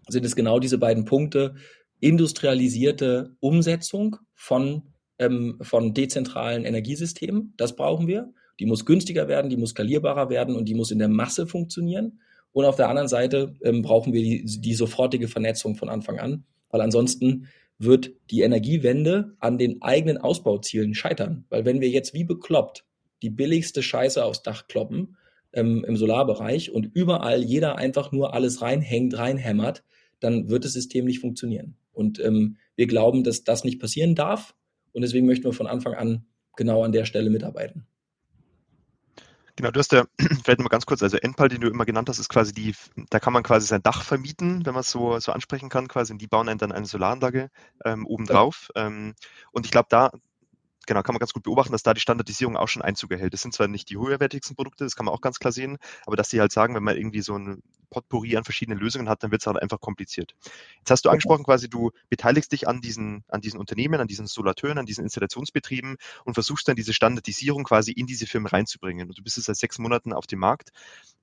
sind es genau diese beiden Punkte. Industrialisierte Umsetzung von, ähm, von dezentralen Energiesystemen, das brauchen wir. Die muss günstiger werden, die muss skalierbarer werden und die muss in der Masse funktionieren. Und auf der anderen Seite ähm, brauchen wir die, die sofortige Vernetzung von Anfang an, weil ansonsten wird die Energiewende an den eigenen Ausbauzielen scheitern. Weil wenn wir jetzt wie bekloppt die billigste Scheiße aufs Dach kloppen ähm, im Solarbereich und überall jeder einfach nur alles reinhängt, reinhämmert, dann wird das System nicht funktionieren. Und ähm, wir glauben, dass das nicht passieren darf. Und deswegen möchten wir von Anfang an genau an der Stelle mitarbeiten. Genau, du hast ja, vielleicht mal ganz kurz, also Endpal, den du immer genannt hast, ist quasi die, da kann man quasi sein Dach vermieten, wenn man es so, so ansprechen kann, quasi, und die bauen dann eine Solaranlage ähm, obendrauf. Ja. Ähm, und ich glaube, da, genau, kann man ganz gut beobachten, dass da die Standardisierung auch schon Einzug erhält. Das sind zwar nicht die höherwertigsten Produkte, das kann man auch ganz klar sehen, aber dass die halt sagen, wenn man irgendwie so ein Potpourri an verschiedenen Lösungen hat, dann wird es halt einfach kompliziert. Jetzt hast du angesprochen, quasi du beteiligst dich an diesen, an diesen Unternehmen, an diesen Solateuren, an diesen Installationsbetrieben und versuchst dann diese Standardisierung quasi in diese Firmen reinzubringen. Und du bist jetzt seit sechs Monaten auf dem Markt.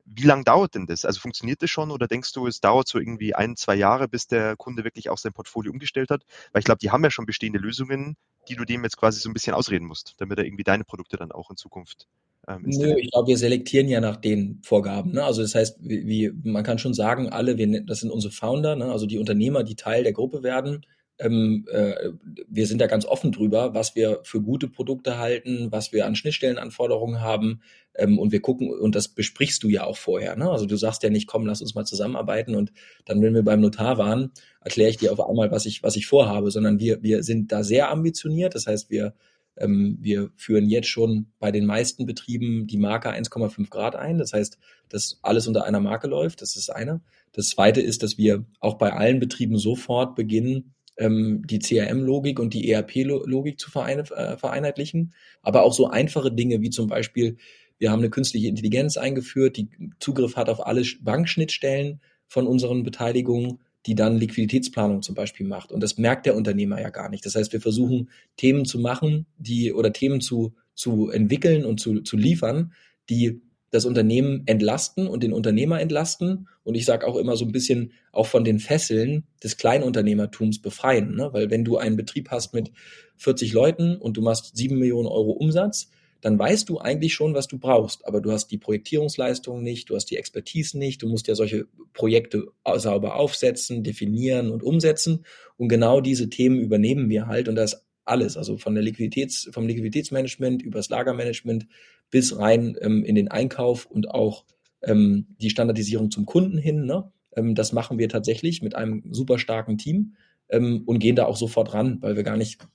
Wie lange dauert denn das? Also funktioniert das schon oder denkst du, es dauert so irgendwie ein, zwei Jahre, bis der Kunde wirklich auch sein Portfolio umgestellt hat? Weil ich glaube, die haben ja schon bestehende Lösungen, die du dem jetzt quasi so ein bisschen ausreden musst, damit er irgendwie deine Produkte dann auch in Zukunft ähm, Nö, ich glaube, wir selektieren ja nach den Vorgaben. Ne? Also das heißt, wie, man kann schon sagen, alle, wir, das sind unsere Founder, ne? also die Unternehmer, die Teil der Gruppe werden, ähm, äh, wir sind da ganz offen drüber, was wir für gute Produkte halten, was wir an Schnittstellenanforderungen haben. Ähm, und wir gucken, und das besprichst du ja auch vorher. Ne? Also du sagst ja nicht, komm, lass uns mal zusammenarbeiten und dann, wenn wir beim Notar waren, erkläre ich dir auf einmal, was ich, was ich vorhabe, sondern wir, wir sind da sehr ambitioniert. Das heißt, wir ähm, wir führen jetzt schon bei den meisten Betrieben die Marke 1,5 Grad ein. Das heißt, dass alles unter einer Marke läuft. Das ist eine. Das zweite ist, dass wir auch bei allen Betrieben sofort beginnen, ähm, die CRM-Logik und die ERP-Logik zu äh, vereinheitlichen. Aber auch so einfache Dinge wie zum Beispiel, wir haben eine künstliche Intelligenz eingeführt, die Zugriff hat auf alle Bankschnittstellen von unseren Beteiligungen, die dann Liquiditätsplanung zum Beispiel macht. Und das merkt der Unternehmer ja gar nicht. Das heißt, wir versuchen Themen zu machen, die oder Themen zu, zu entwickeln und zu, zu liefern, die das Unternehmen entlasten und den Unternehmer entlasten. Und ich sage auch immer so ein bisschen auch von den Fesseln des Kleinunternehmertums befreien. Ne? Weil wenn du einen Betrieb hast mit 40 Leuten und du machst sieben Millionen Euro Umsatz, dann weißt du eigentlich schon, was du brauchst. Aber du hast die Projektierungsleistung nicht, du hast die Expertise nicht, du musst ja solche Projekte sauber aufsetzen, definieren und umsetzen. Und genau diese Themen übernehmen wir halt. Und das alles, also von der Liquiditäts, vom Liquiditätsmanagement über das Lagermanagement bis rein ähm, in den Einkauf und auch ähm, die Standardisierung zum Kunden hin. Ne? Ähm, das machen wir tatsächlich mit einem super starken Team ähm, und gehen da auch sofort ran, weil wir gar nicht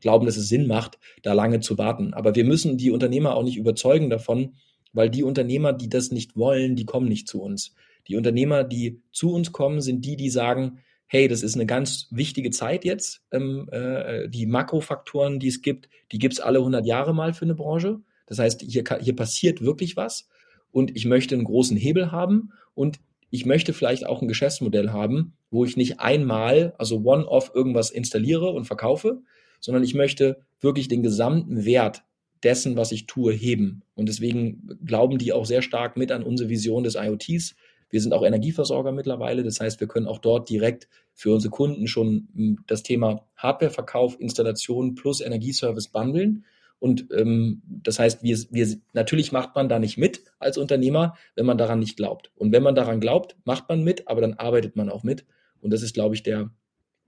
glauben, dass es Sinn macht, da lange zu warten. Aber wir müssen die Unternehmer auch nicht überzeugen davon, weil die Unternehmer, die das nicht wollen, die kommen nicht zu uns. Die Unternehmer, die zu uns kommen, sind die, die sagen, hey, das ist eine ganz wichtige Zeit jetzt. Ähm, äh, die Makrofaktoren, die es gibt, die gibt es alle 100 Jahre mal für eine Branche. Das heißt, hier, hier passiert wirklich was und ich möchte einen großen Hebel haben und ich möchte vielleicht auch ein Geschäftsmodell haben, wo ich nicht einmal, also one-off irgendwas installiere und verkaufe, sondern ich möchte wirklich den gesamten Wert dessen, was ich tue, heben. Und deswegen glauben die auch sehr stark mit an unsere Vision des IoTs. Wir sind auch Energieversorger mittlerweile. Das heißt, wir können auch dort direkt für unsere Kunden schon hm, das Thema Hardwareverkauf, Installation plus Energieservice bundeln. Und ähm, das heißt, wir, wir, natürlich macht man da nicht mit als Unternehmer, wenn man daran nicht glaubt. Und wenn man daran glaubt, macht man mit, aber dann arbeitet man auch mit. Und das ist, glaube ich, der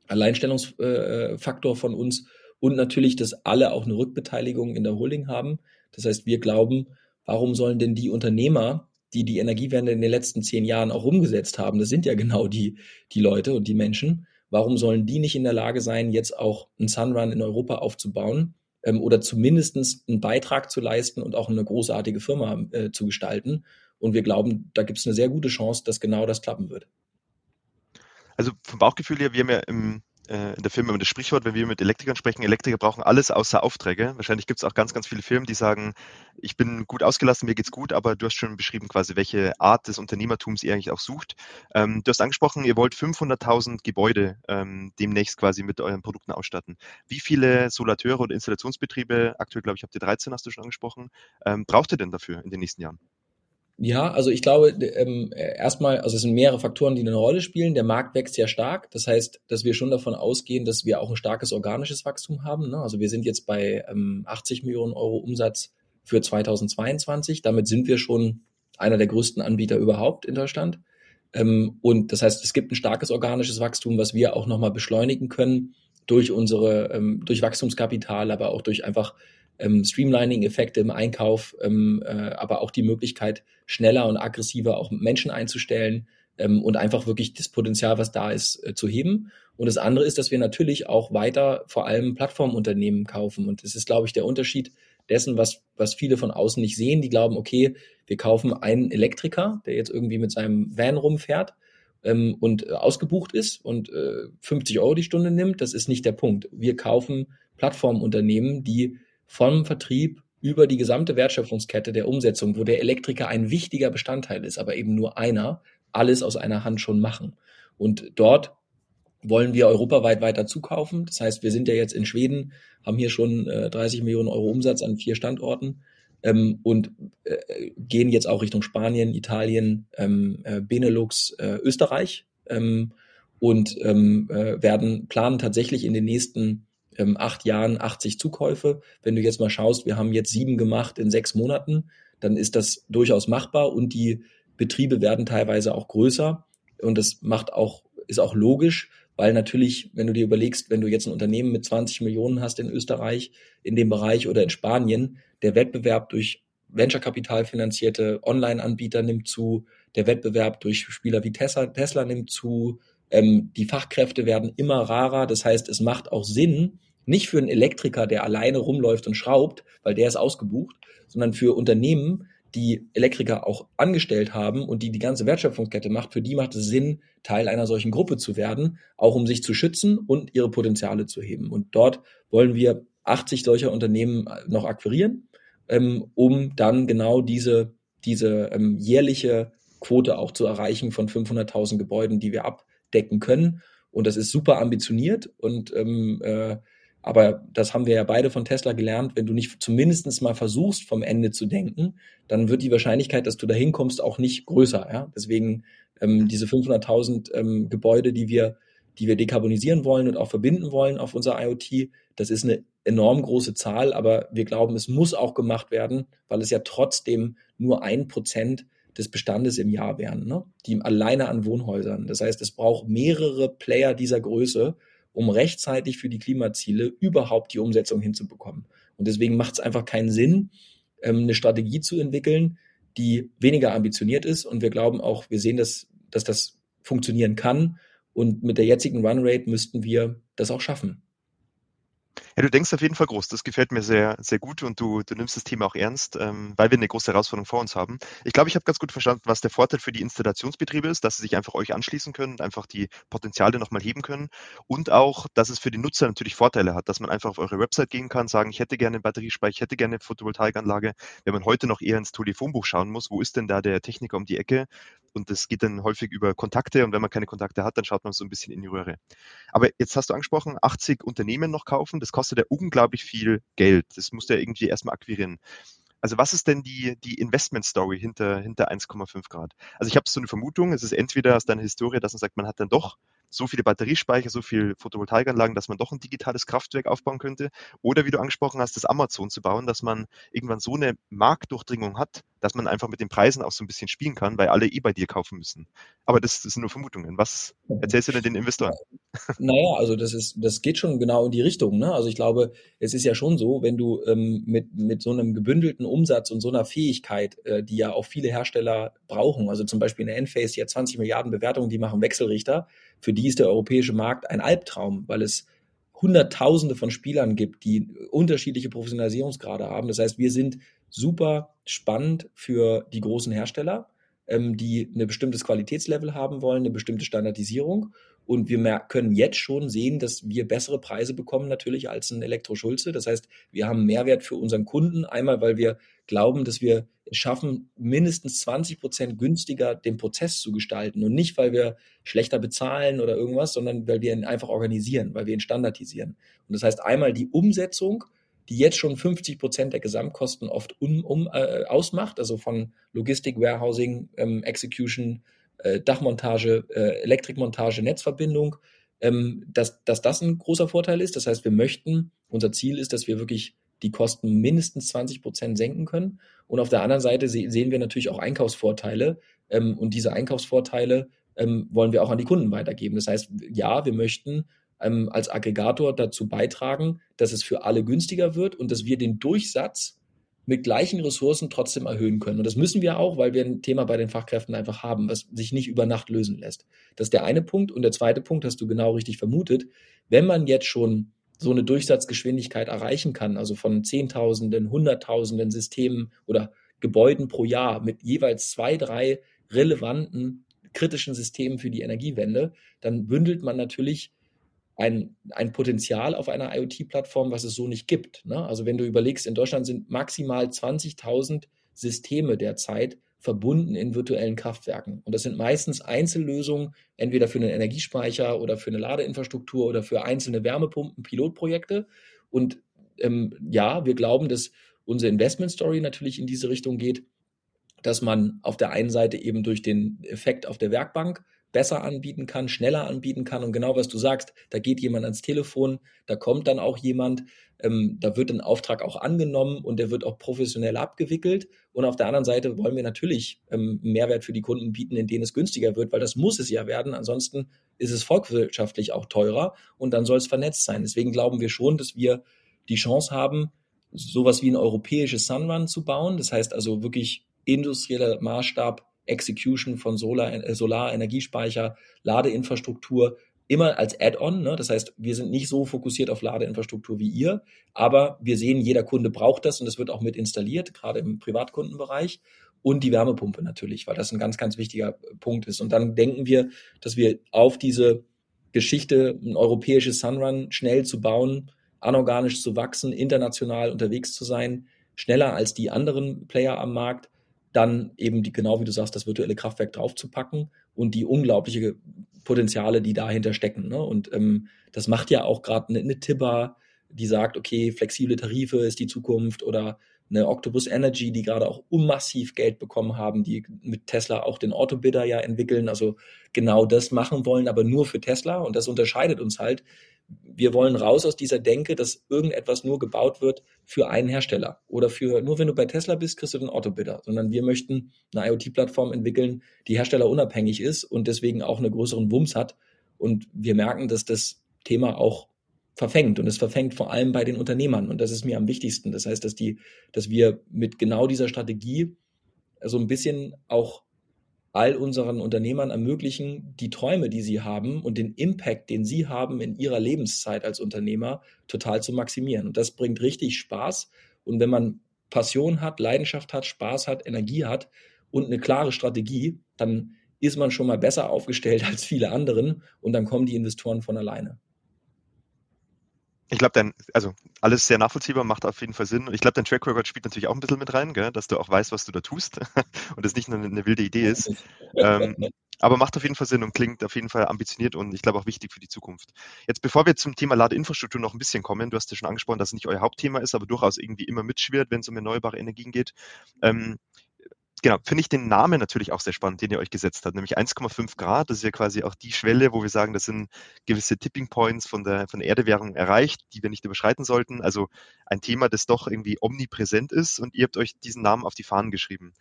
Alleinstellungsfaktor von uns, und natürlich, dass alle auch eine Rückbeteiligung in der Holding haben. Das heißt, wir glauben, warum sollen denn die Unternehmer, die die Energiewende in den letzten zehn Jahren auch umgesetzt haben, das sind ja genau die, die Leute und die Menschen, warum sollen die nicht in der Lage sein, jetzt auch einen Sunrun in Europa aufzubauen ähm, oder zumindest einen Beitrag zu leisten und auch eine großartige Firma äh, zu gestalten? Und wir glauben, da gibt es eine sehr gute Chance, dass genau das klappen wird. Also vom Bauchgefühl her, wir haben ja im, äh, in der Firma immer das Sprichwort, wenn wir mit Elektrikern sprechen, Elektriker brauchen alles außer Aufträge. Wahrscheinlich gibt es auch ganz, ganz viele Firmen, die sagen, ich bin gut ausgelassen, mir geht's gut, aber du hast schon beschrieben quasi, welche Art des Unternehmertums ihr eigentlich auch sucht. Ähm, du hast angesprochen, ihr wollt 500.000 Gebäude ähm, demnächst quasi mit euren Produkten ausstatten. Wie viele Solateure oder Installationsbetriebe, aktuell glaube ich habt ihr 13, hast du schon angesprochen, ähm, braucht ihr denn dafür in den nächsten Jahren? Ja, also ich glaube, ähm, erstmal, also es sind mehrere Faktoren, die eine Rolle spielen. Der Markt wächst ja stark. Das heißt, dass wir schon davon ausgehen, dass wir auch ein starkes organisches Wachstum haben. Ne? Also wir sind jetzt bei ähm, 80 Millionen Euro Umsatz für 2022. Damit sind wir schon einer der größten Anbieter überhaupt in Deutschland. Ähm, und das heißt, es gibt ein starkes organisches Wachstum, was wir auch nochmal beschleunigen können durch unsere, ähm, durch Wachstumskapital, aber auch durch einfach ähm, Streamlining-Effekte im Einkauf, ähm, äh, aber auch die Möglichkeit, schneller und aggressiver auch Menschen einzustellen ähm, und einfach wirklich das Potenzial, was da ist, äh, zu heben. Und das andere ist, dass wir natürlich auch weiter vor allem Plattformunternehmen kaufen. Und das ist, glaube ich, der Unterschied dessen, was, was viele von außen nicht sehen. Die glauben, okay, wir kaufen einen Elektriker, der jetzt irgendwie mit seinem Van rumfährt ähm, und äh, ausgebucht ist und äh, 50 Euro die Stunde nimmt. Das ist nicht der Punkt. Wir kaufen Plattformunternehmen, die vom Vertrieb über die gesamte Wertschöpfungskette der Umsetzung, wo der Elektriker ein wichtiger Bestandteil ist, aber eben nur einer, alles aus einer Hand schon machen. Und dort wollen wir europaweit weiter zukaufen. Das heißt, wir sind ja jetzt in Schweden, haben hier schon äh, 30 Millionen Euro Umsatz an vier Standorten ähm, und äh, gehen jetzt auch Richtung Spanien, Italien, ähm, äh, Benelux, äh, Österreich ähm, und ähm, äh, werden planen tatsächlich in den nächsten ähm, acht Jahren 80 Zukäufe. Wenn du jetzt mal schaust, wir haben jetzt sieben gemacht in sechs Monaten, dann ist das durchaus machbar und die Betriebe werden teilweise auch größer und das macht auch, ist auch logisch, weil natürlich, wenn du dir überlegst, wenn du jetzt ein Unternehmen mit 20 Millionen hast in Österreich, in dem Bereich oder in Spanien, der Wettbewerb durch Venture-Kapital finanzierte Online-Anbieter nimmt zu, der Wettbewerb durch Spieler wie Tesla, Tesla nimmt zu, ähm, die Fachkräfte werden immer rarer. Das heißt, es macht auch Sinn, nicht für einen Elektriker, der alleine rumläuft und schraubt, weil der ist ausgebucht, sondern für Unternehmen, die Elektriker auch angestellt haben und die die ganze Wertschöpfungskette macht, für die macht es Sinn, Teil einer solchen Gruppe zu werden, auch um sich zu schützen und ihre Potenziale zu heben. Und dort wollen wir 80 solcher Unternehmen noch akquirieren, ähm, um dann genau diese, diese ähm, jährliche Quote auch zu erreichen von 500.000 Gebäuden, die wir ab decken können. Und das ist super ambitioniert und ähm, äh, aber das haben wir ja beide von Tesla gelernt, wenn du nicht zumindest mal versuchst, vom Ende zu denken, dann wird die Wahrscheinlichkeit, dass du da hinkommst, auch nicht größer. Ja? Deswegen ähm, diese 500.000 ähm, Gebäude, die wir, die wir dekarbonisieren wollen und auch verbinden wollen auf unser IoT, das ist eine enorm große Zahl, aber wir glauben, es muss auch gemacht werden, weil es ja trotzdem nur ein Prozent des Bestandes im Jahr wären, ne? die alleine an Wohnhäusern. Das heißt, es braucht mehrere Player dieser Größe, um rechtzeitig für die Klimaziele überhaupt die Umsetzung hinzubekommen. Und deswegen macht es einfach keinen Sinn, ähm, eine Strategie zu entwickeln, die weniger ambitioniert ist. Und wir glauben auch, wir sehen, dass, dass das funktionieren kann. Und mit der jetzigen Runrate müssten wir das auch schaffen. Ja, du denkst auf jeden Fall groß. Das gefällt mir sehr, sehr gut und du, du nimmst das Thema auch ernst, ähm, weil wir eine große Herausforderung vor uns haben. Ich glaube, ich habe ganz gut verstanden, was der Vorteil für die Installationsbetriebe ist, dass sie sich einfach euch anschließen können, einfach die Potenziale nochmal heben können und auch, dass es für die Nutzer natürlich Vorteile hat, dass man einfach auf eure Website gehen kann, sagen, ich hätte gerne einen Batteriespeicher, ich hätte gerne eine Photovoltaikanlage. Wenn man heute noch eher ins Telefonbuch schauen muss, wo ist denn da der Techniker um die Ecke? Und das geht dann häufig über Kontakte und wenn man keine Kontakte hat, dann schaut man so ein bisschen in die Röhre. Aber jetzt hast du angesprochen, 80 Unternehmen noch kaufen, das kostet ja unglaublich viel Geld. Das musst du ja irgendwie erstmal akquirieren. Also was ist denn die, die Investment-Story hinter, hinter 1,5 Grad? Also ich habe so eine Vermutung, es ist entweder aus deiner Historie, dass man sagt, man hat dann doch so viele Batteriespeicher, so viel Photovoltaikanlagen, dass man doch ein digitales Kraftwerk aufbauen könnte. Oder wie du angesprochen hast, das Amazon zu bauen, dass man irgendwann so eine Marktdurchdringung hat, dass man einfach mit den Preisen auch so ein bisschen spielen kann, weil alle eh bei dir kaufen müssen. Aber das, das sind nur Vermutungen. Was erzählst du denn den Investoren? Naja, also das ist, das geht schon genau in die Richtung. Ne? Also ich glaube, es ist ja schon so, wenn du ähm, mit, mit so einem gebündelten Umsatz und so einer Fähigkeit, äh, die ja auch viele Hersteller brauchen, also zum Beispiel eine Enphase, die hat 20 Milliarden Bewertungen, die machen Wechselrichter, für die ist der europäische Markt ein Albtraum, weil es Hunderttausende von Spielern gibt, die unterschiedliche Professionalisierungsgrade haben. Das heißt, wir sind super spannend für die großen Hersteller. ähm, die ein bestimmtes Qualitätslevel haben wollen, eine bestimmte Standardisierung. Und wir können jetzt schon sehen, dass wir bessere Preise bekommen natürlich als ein Elektroschulze. Das heißt, wir haben Mehrwert für unseren Kunden. Einmal, weil wir glauben, dass wir es schaffen, mindestens 20 Prozent günstiger den Prozess zu gestalten. Und nicht, weil wir schlechter bezahlen oder irgendwas, sondern weil wir ihn einfach organisieren, weil wir ihn standardisieren. Und das heißt einmal die Umsetzung, die jetzt schon 50 Prozent der Gesamtkosten oft um, um, äh, ausmacht, also von Logistik, Warehousing, ähm, Execution, äh, Dachmontage, äh, Elektrikmontage, Netzverbindung, ähm, dass, dass das ein großer Vorteil ist. Das heißt, wir möchten, unser Ziel ist, dass wir wirklich die Kosten mindestens 20 Prozent senken können. Und auf der anderen Seite se sehen wir natürlich auch Einkaufsvorteile. Ähm, und diese Einkaufsvorteile ähm, wollen wir auch an die Kunden weitergeben. Das heißt, ja, wir möchten ähm, als Aggregator dazu beitragen, dass es für alle günstiger wird und dass wir den Durchsatz mit gleichen Ressourcen trotzdem erhöhen können. Und das müssen wir auch, weil wir ein Thema bei den Fachkräften einfach haben, was sich nicht über Nacht lösen lässt. Das ist der eine Punkt. Und der zweite Punkt hast du genau richtig vermutet. Wenn man jetzt schon so eine Durchsatzgeschwindigkeit erreichen kann, also von Zehntausenden, Hunderttausenden Systemen oder Gebäuden pro Jahr mit jeweils zwei, drei relevanten kritischen Systemen für die Energiewende, dann bündelt man natürlich ein, ein Potenzial auf einer IoT-Plattform, was es so nicht gibt. Ne? Also wenn du überlegst, in Deutschland sind maximal 20.000 Systeme derzeit verbunden in virtuellen Kraftwerken. Und das sind meistens Einzellösungen, entweder für einen Energiespeicher oder für eine Ladeinfrastruktur oder für einzelne Wärmepumpen, Pilotprojekte. Und ähm, ja, wir glauben, dass unsere Investment Story natürlich in diese Richtung geht, dass man auf der einen Seite eben durch den Effekt auf der Werkbank besser anbieten kann, schneller anbieten kann. Und genau was du sagst, da geht jemand ans Telefon, da kommt dann auch jemand, ähm, da wird ein Auftrag auch angenommen und der wird auch professionell abgewickelt. Und auf der anderen Seite wollen wir natürlich ähm, Mehrwert für die Kunden bieten, in denen es günstiger wird, weil das muss es ja werden. Ansonsten ist es volkswirtschaftlich auch teurer und dann soll es vernetzt sein. Deswegen glauben wir schon, dass wir die Chance haben, sowas wie ein europäisches Sunrun zu bauen. Das heißt also wirklich industrieller Maßstab Execution von Solar, äh, Solarenergiespeicher, Ladeinfrastruktur immer als Add-on. Ne? Das heißt, wir sind nicht so fokussiert auf Ladeinfrastruktur wie ihr, aber wir sehen, jeder Kunde braucht das und das wird auch mit installiert, gerade im Privatkundenbereich. Und die Wärmepumpe natürlich, weil das ein ganz, ganz wichtiger Punkt ist. Und dann denken wir, dass wir auf diese Geschichte, ein europäisches Sunrun schnell zu bauen, anorganisch zu wachsen, international unterwegs zu sein, schneller als die anderen Player am Markt, dann eben die, genau wie du sagst, das virtuelle Kraftwerk draufzupacken und die unglaubliche Potenziale, die dahinter stecken. Ne? Und ähm, das macht ja auch gerade eine, eine Tibber, die sagt, okay, flexible Tarife ist die Zukunft oder eine Octopus Energy, die gerade auch massiv Geld bekommen haben, die mit Tesla auch den Autobidder ja entwickeln, also genau das machen wollen, aber nur für Tesla und das unterscheidet uns halt wir wollen raus aus dieser Denke, dass irgendetwas nur gebaut wird für einen Hersteller oder für nur wenn du bei Tesla bist, kriegst du den Autobidder, sondern wir möchten eine IoT-Plattform entwickeln, die herstellerunabhängig ist und deswegen auch einen größeren Wumms hat. Und wir merken, dass das Thema auch verfängt und es verfängt vor allem bei den Unternehmern und das ist mir am wichtigsten. Das heißt, dass die, dass wir mit genau dieser Strategie so ein bisschen auch all unseren Unternehmern ermöglichen, die Träume, die sie haben und den Impact, den sie haben in ihrer Lebenszeit als Unternehmer, total zu maximieren. Und das bringt richtig Spaß. Und wenn man Passion hat, Leidenschaft hat, Spaß hat, Energie hat und eine klare Strategie, dann ist man schon mal besser aufgestellt als viele anderen und dann kommen die Investoren von alleine. Ich glaube, dein, also alles sehr nachvollziehbar, macht auf jeden Fall Sinn. Und ich glaube, dein Track Record spielt natürlich auch ein bisschen mit rein, gell? dass du auch weißt, was du da tust und es nicht nur eine, eine wilde Idee ist. ähm, aber macht auf jeden Fall Sinn und klingt auf jeden Fall ambitioniert und ich glaube auch wichtig für die Zukunft. Jetzt, bevor wir zum Thema Ladeinfrastruktur noch ein bisschen kommen, du hast ja schon angesprochen, dass es nicht euer Hauptthema ist, aber durchaus irgendwie immer mitschwirrt, wenn es um erneuerbare Energien geht. Ähm, genau, finde ich den Namen natürlich auch sehr spannend, den ihr euch gesetzt habt, nämlich 1,5 Grad. Das ist ja quasi auch die Schwelle, wo wir sagen, das sind gewisse Tipping Points von der, von der Erdewährung erreicht, die wir nicht überschreiten sollten. Also ein Thema, das doch irgendwie omnipräsent ist und ihr habt euch diesen Namen auf die Fahnen geschrieben.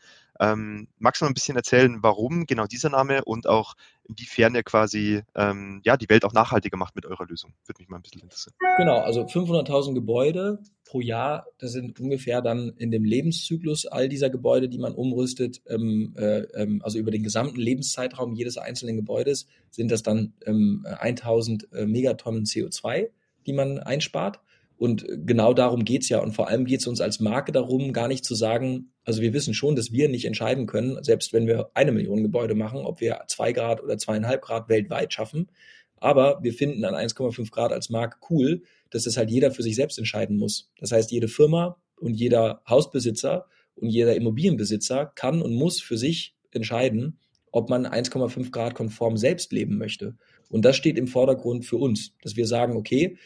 Ähm, magst du mal ein bisschen erzählen, warum genau dieser Name und auch inwiefern ihr quasi ähm, ja, die Welt auch nachhaltiger macht mit eurer Lösung? Würde mich mal ein bisschen interessieren. Genau, also 500.000 Gebäude pro Jahr, das sind ungefähr dann in dem Lebenszyklus all dieser Gebäude, die man umrüstet, ähm, äh, ähm, also über den gesamten Lebenszeitraum jedes einzelnen Gebäudes, sind das dann ähm, 1000 äh, Megatonnen CO2, die man einspart. Und genau darum geht's ja. Und vor allem geht's uns als Marke darum, gar nicht zu sagen, also wir wissen schon, dass wir nicht entscheiden können, selbst wenn wir eine Million Gebäude machen, ob wir zwei Grad oder zweieinhalb Grad weltweit schaffen. Aber wir finden an 1,5 Grad als Marke cool, dass das halt jeder für sich selbst entscheiden muss. Das heißt, jede Firma und jeder Hausbesitzer und jeder Immobilienbesitzer kann und muss für sich entscheiden, ob man 1,5 Grad konform selbst leben möchte. Und das steht im Vordergrund für uns, dass wir sagen, okay,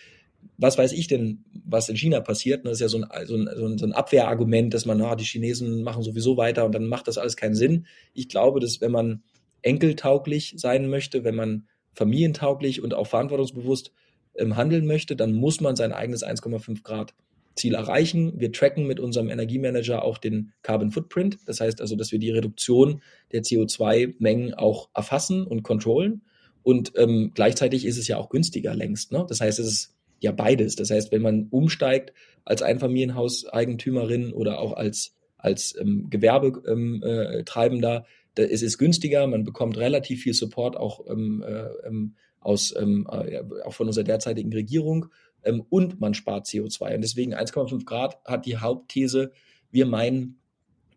was weiß ich denn, was in China passiert? Das ist ja so ein, so ein, so ein Abwehrargument, dass man, ah, die Chinesen machen sowieso weiter und dann macht das alles keinen Sinn. Ich glaube, dass wenn man enkeltauglich sein möchte, wenn man familientauglich und auch verantwortungsbewusst ähm, handeln möchte, dann muss man sein eigenes 1,5 Grad Ziel erreichen. Wir tracken mit unserem Energiemanager auch den Carbon Footprint. Das heißt also, dass wir die Reduktion der CO2-Mengen auch erfassen und kontrollen. Und ähm, gleichzeitig ist es ja auch günstiger längst. Ne? Das heißt, es ist ja beides. Das heißt, wenn man umsteigt als Einfamilienhauseigentümerin oder auch als, als ähm, Gewerbetreibender, ähm, äh, da ist es günstiger, man bekommt relativ viel Support auch ähm, äh, ähm, aus, ähm, äh, auch von unserer derzeitigen Regierung ähm, und man spart CO2. Und deswegen 1,5 Grad hat die Hauptthese, wir meinen,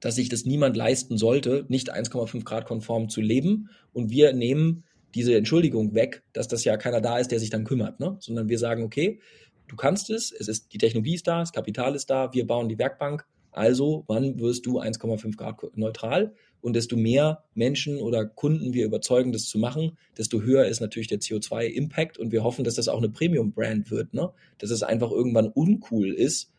dass sich das niemand leisten sollte, nicht 1,5 Grad konform zu leben. Und wir nehmen diese Entschuldigung weg, dass das ja keiner da ist, der sich dann kümmert, ne? sondern wir sagen, okay, du kannst es, es ist, die Technologie ist da, das Kapital ist da, wir bauen die Werkbank, also wann wirst du 1,5 Grad neutral? Und desto mehr Menschen oder Kunden wir überzeugen, das zu machen, desto höher ist natürlich der CO2-Impact und wir hoffen, dass das auch eine Premium-Brand wird, ne? dass es einfach irgendwann uncool ist,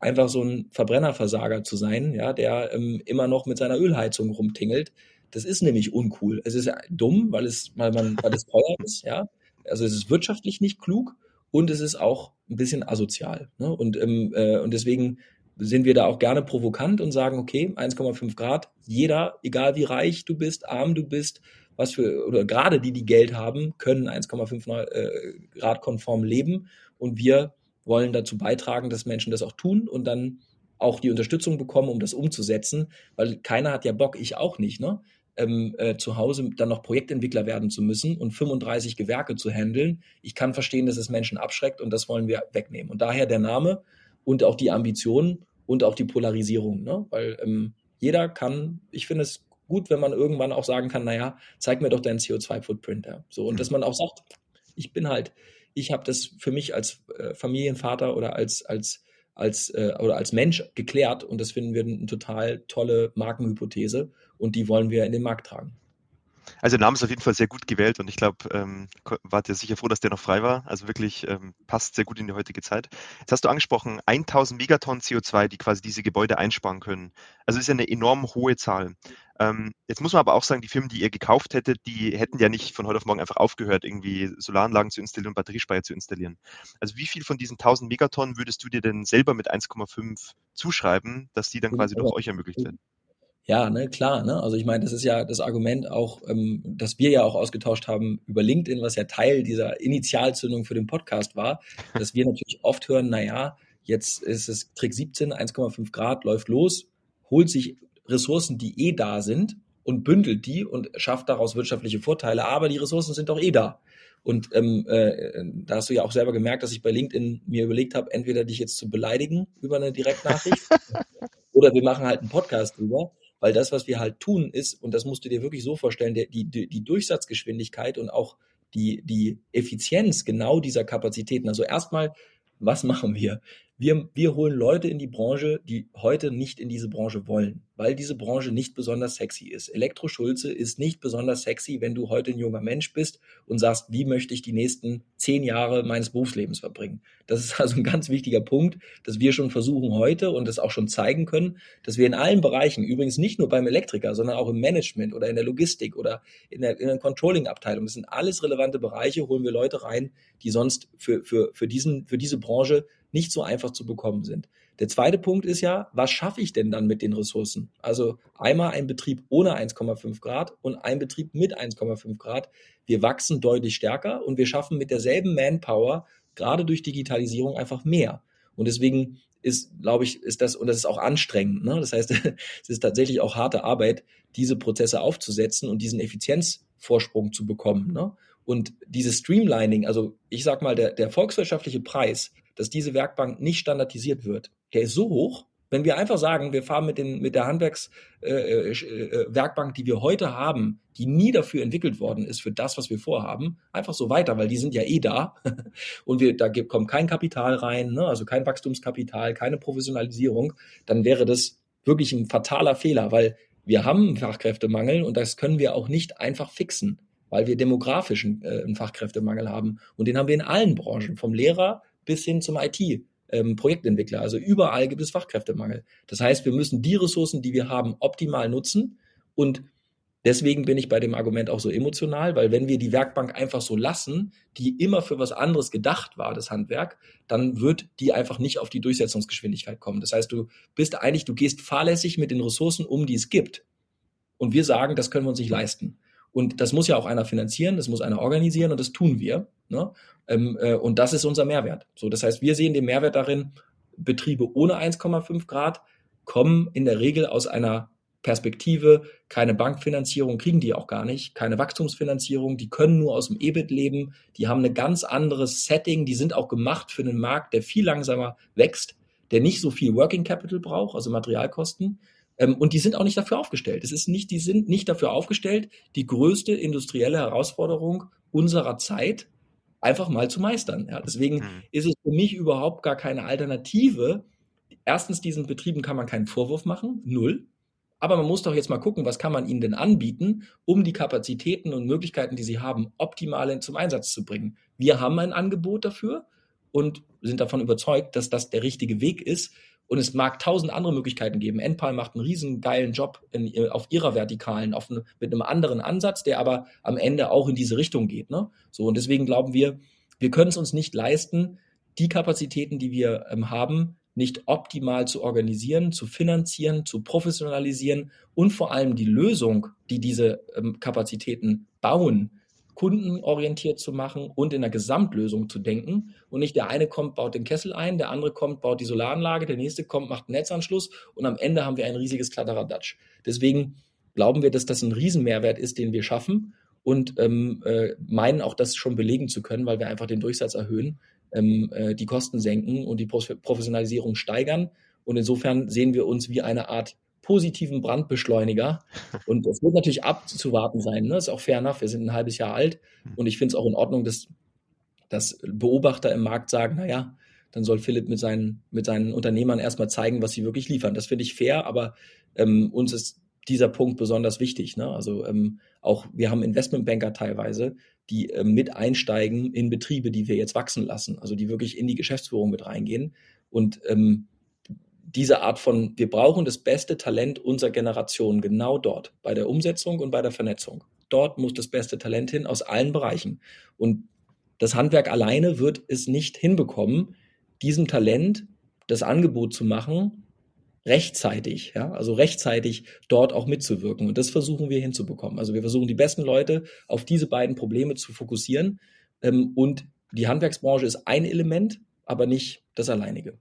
einfach so ein Verbrennerversager zu sein, ja, der ähm, immer noch mit seiner Ölheizung rumtingelt, das ist nämlich uncool. Es ist dumm, weil es, weil man, weil es teuer ist, ja. Also es ist wirtschaftlich nicht klug und es ist auch ein bisschen asozial. Ne? Und, ähm, äh, und deswegen sind wir da auch gerne provokant und sagen, okay, 1,5 Grad, jeder, egal wie reich du bist, arm du bist, was für, oder gerade die, die Geld haben, können 1,5 äh, Grad konform leben und wir wollen dazu beitragen, dass Menschen das auch tun und dann auch die Unterstützung bekommen, um das umzusetzen, weil keiner hat ja Bock, ich auch nicht, ne? Ähm, äh, zu Hause dann noch Projektentwickler werden zu müssen und 35 Gewerke zu handeln. Ich kann verstehen, dass es Menschen abschreckt und das wollen wir wegnehmen. Und daher der Name und auch die Ambitionen und auch die Polarisierung, ne? weil ähm, jeder kann, ich finde es gut, wenn man irgendwann auch sagen kann, naja, zeig mir doch deinen CO2-Footprint. Ja. So, und mhm. dass man auch sagt, ich bin halt, ich habe das für mich als äh, Familienvater oder als, als als äh, oder als Mensch geklärt und das finden wir eine total tolle Markenhypothese und die wollen wir in den Markt tragen. Also der Name ist auf jeden Fall sehr gut gewählt und ich glaube, ähm, wart ihr sicher froh, dass der noch frei war. Also wirklich ähm, passt sehr gut in die heutige Zeit. Jetzt hast du angesprochen, 1000 Megatonnen CO2, die quasi diese Gebäude einsparen können. Also ist ja eine enorm hohe Zahl. Ähm, jetzt muss man aber auch sagen, die Firmen, die ihr gekauft hättet, die hätten ja nicht von heute auf morgen einfach aufgehört, irgendwie Solaranlagen zu installieren und Batteriespeicher zu installieren. Also wie viel von diesen 1000 Megatonnen würdest du dir denn selber mit 1,5 zuschreiben, dass die dann quasi durch euch ermöglicht werden? Ja, ne, klar, ne? Also ich meine, das ist ja das Argument auch, ähm, das wir ja auch ausgetauscht haben über LinkedIn, was ja Teil dieser Initialzündung für den Podcast war, dass wir natürlich oft hören, naja, jetzt ist es Trick 17, 1,5 Grad, läuft los, holt sich Ressourcen, die eh da sind und bündelt die und schafft daraus wirtschaftliche Vorteile, aber die Ressourcen sind doch eh da. Und ähm, äh, da hast du ja auch selber gemerkt, dass ich bei LinkedIn mir überlegt habe, entweder dich jetzt zu beleidigen über eine Direktnachricht oder wir machen halt einen Podcast drüber. Weil das, was wir halt tun, ist, und das musst du dir wirklich so vorstellen, der, die, die Durchsatzgeschwindigkeit und auch die, die Effizienz genau dieser Kapazitäten. Also erstmal, was machen wir? Wir, wir holen Leute in die Branche, die heute nicht in diese Branche wollen, weil diese Branche nicht besonders sexy ist. Elektroschulze ist nicht besonders sexy, wenn du heute ein junger Mensch bist und sagst, wie möchte ich die nächsten zehn Jahre meines Berufslebens verbringen. Das ist also ein ganz wichtiger Punkt, dass wir schon versuchen heute und das auch schon zeigen können, dass wir in allen Bereichen, übrigens nicht nur beim Elektriker, sondern auch im Management oder in der Logistik oder in der, in der Controlling-Abteilung, das sind alles relevante Bereiche, holen wir Leute rein, die sonst für, für, für, diesen, für diese Branche nicht so einfach zu bekommen sind. Der zweite Punkt ist ja, was schaffe ich denn dann mit den Ressourcen? Also einmal ein Betrieb ohne 1,5 Grad und ein Betrieb mit 1,5 Grad. Wir wachsen deutlich stärker und wir schaffen mit derselben Manpower gerade durch Digitalisierung einfach mehr. Und deswegen ist, glaube ich, ist das, und das ist auch anstrengend. Ne? Das heißt, es ist tatsächlich auch harte Arbeit, diese Prozesse aufzusetzen und diesen Effizienzvorsprung zu bekommen. Ne? Und dieses Streamlining, also ich sag mal, der, der volkswirtschaftliche Preis dass diese Werkbank nicht standardisiert wird, der ist so hoch, wenn wir einfach sagen, wir fahren mit, den, mit der Handwerkswerkbank, äh, äh, die wir heute haben, die nie dafür entwickelt worden ist für das, was wir vorhaben, einfach so weiter, weil die sind ja eh da und wir, da kommt kein Kapital rein, ne? also kein Wachstumskapital, keine Professionalisierung, dann wäre das wirklich ein fataler Fehler, weil wir haben einen Fachkräftemangel und das können wir auch nicht einfach fixen, weil wir demografischen äh, einen Fachkräftemangel haben und den haben wir in allen Branchen, vom Lehrer bis hin zum IT ähm, Projektentwickler. Also überall gibt es Fachkräftemangel. Das heißt, wir müssen die Ressourcen, die wir haben, optimal nutzen. Und deswegen bin ich bei dem Argument auch so emotional, weil wenn wir die Werkbank einfach so lassen, die immer für was anderes gedacht war, das Handwerk, dann wird die einfach nicht auf die Durchsetzungsgeschwindigkeit kommen. Das heißt, du bist eigentlich, du gehst fahrlässig mit den Ressourcen um, die es gibt. Und wir sagen, das können wir uns nicht leisten. Und das muss ja auch einer finanzieren, das muss einer organisieren und das tun wir. Ne? Ähm, äh, und das ist unser Mehrwert. So, das heißt, wir sehen den Mehrwert darin, Betriebe ohne 1,5 Grad kommen in der Regel aus einer Perspektive, keine Bankfinanzierung kriegen die auch gar nicht, keine Wachstumsfinanzierung, die können nur aus dem EBIT leben, die haben ein ganz anderes Setting, die sind auch gemacht für einen Markt, der viel langsamer wächst, der nicht so viel Working Capital braucht, also Materialkosten, ähm, und die sind auch nicht dafür aufgestellt. Es ist nicht, die sind nicht dafür aufgestellt, die größte industrielle Herausforderung unserer Zeit einfach mal zu meistern. Ja, deswegen mhm. ist es für mich überhaupt gar keine Alternative. Erstens, diesen Betrieben kann man keinen Vorwurf machen, null. Aber man muss doch jetzt mal gucken, was kann man ihnen denn anbieten, um die Kapazitäten und Möglichkeiten, die sie haben, optimal zum Einsatz zu bringen. Wir haben ein Angebot dafür und sind davon überzeugt, dass das der richtige Weg ist. Und es mag tausend andere Möglichkeiten geben. Enpal macht einen riesen geilen Job in, auf ihrer Vertikalen, auf mit einem anderen Ansatz, der aber am Ende auch in diese Richtung geht. Ne? So, und deswegen glauben wir, wir können es uns nicht leisten, die Kapazitäten, die wir ähm, haben, nicht optimal zu organisieren, zu finanzieren, zu professionalisieren und vor allem die Lösung, die diese ähm, Kapazitäten bauen, kundenorientiert zu machen und in der Gesamtlösung zu denken und nicht der eine kommt, baut den Kessel ein, der andere kommt, baut die Solaranlage, der nächste kommt, macht einen Netzanschluss und am Ende haben wir ein riesiges Kladderadatsch. Deswegen glauben wir, dass das ein Riesenmehrwert ist, den wir schaffen und ähm, äh, meinen auch das schon belegen zu können, weil wir einfach den Durchsatz erhöhen, ähm, äh, die Kosten senken und die Professionalisierung steigern. Und insofern sehen wir uns wie eine Art positiven Brandbeschleuniger. Und es wird natürlich abzuwarten sein. Ne? Ist auch fair enough. Wir sind ein halbes Jahr alt. Hm. Und ich finde es auch in Ordnung, dass, dass Beobachter im Markt sagen, naja, dann soll Philipp mit seinen, mit seinen Unternehmern erstmal zeigen, was sie wirklich liefern. Das finde ich fair, aber ähm, uns ist dieser Punkt besonders wichtig. Ne? Also ähm, auch wir haben Investmentbanker teilweise, die ähm, mit einsteigen in Betriebe, die wir jetzt wachsen lassen, also die wirklich in die Geschäftsführung mit reingehen. Und ähm, diese Art von, wir brauchen das beste Talent unserer Generation genau dort, bei der Umsetzung und bei der Vernetzung. Dort muss das beste Talent hin aus allen Bereichen. Und das Handwerk alleine wird es nicht hinbekommen, diesem Talent das Angebot zu machen, rechtzeitig, ja, also rechtzeitig dort auch mitzuwirken. Und das versuchen wir hinzubekommen. Also wir versuchen die besten Leute auf diese beiden Probleme zu fokussieren. Ähm, und die Handwerksbranche ist ein Element, aber nicht das alleinige.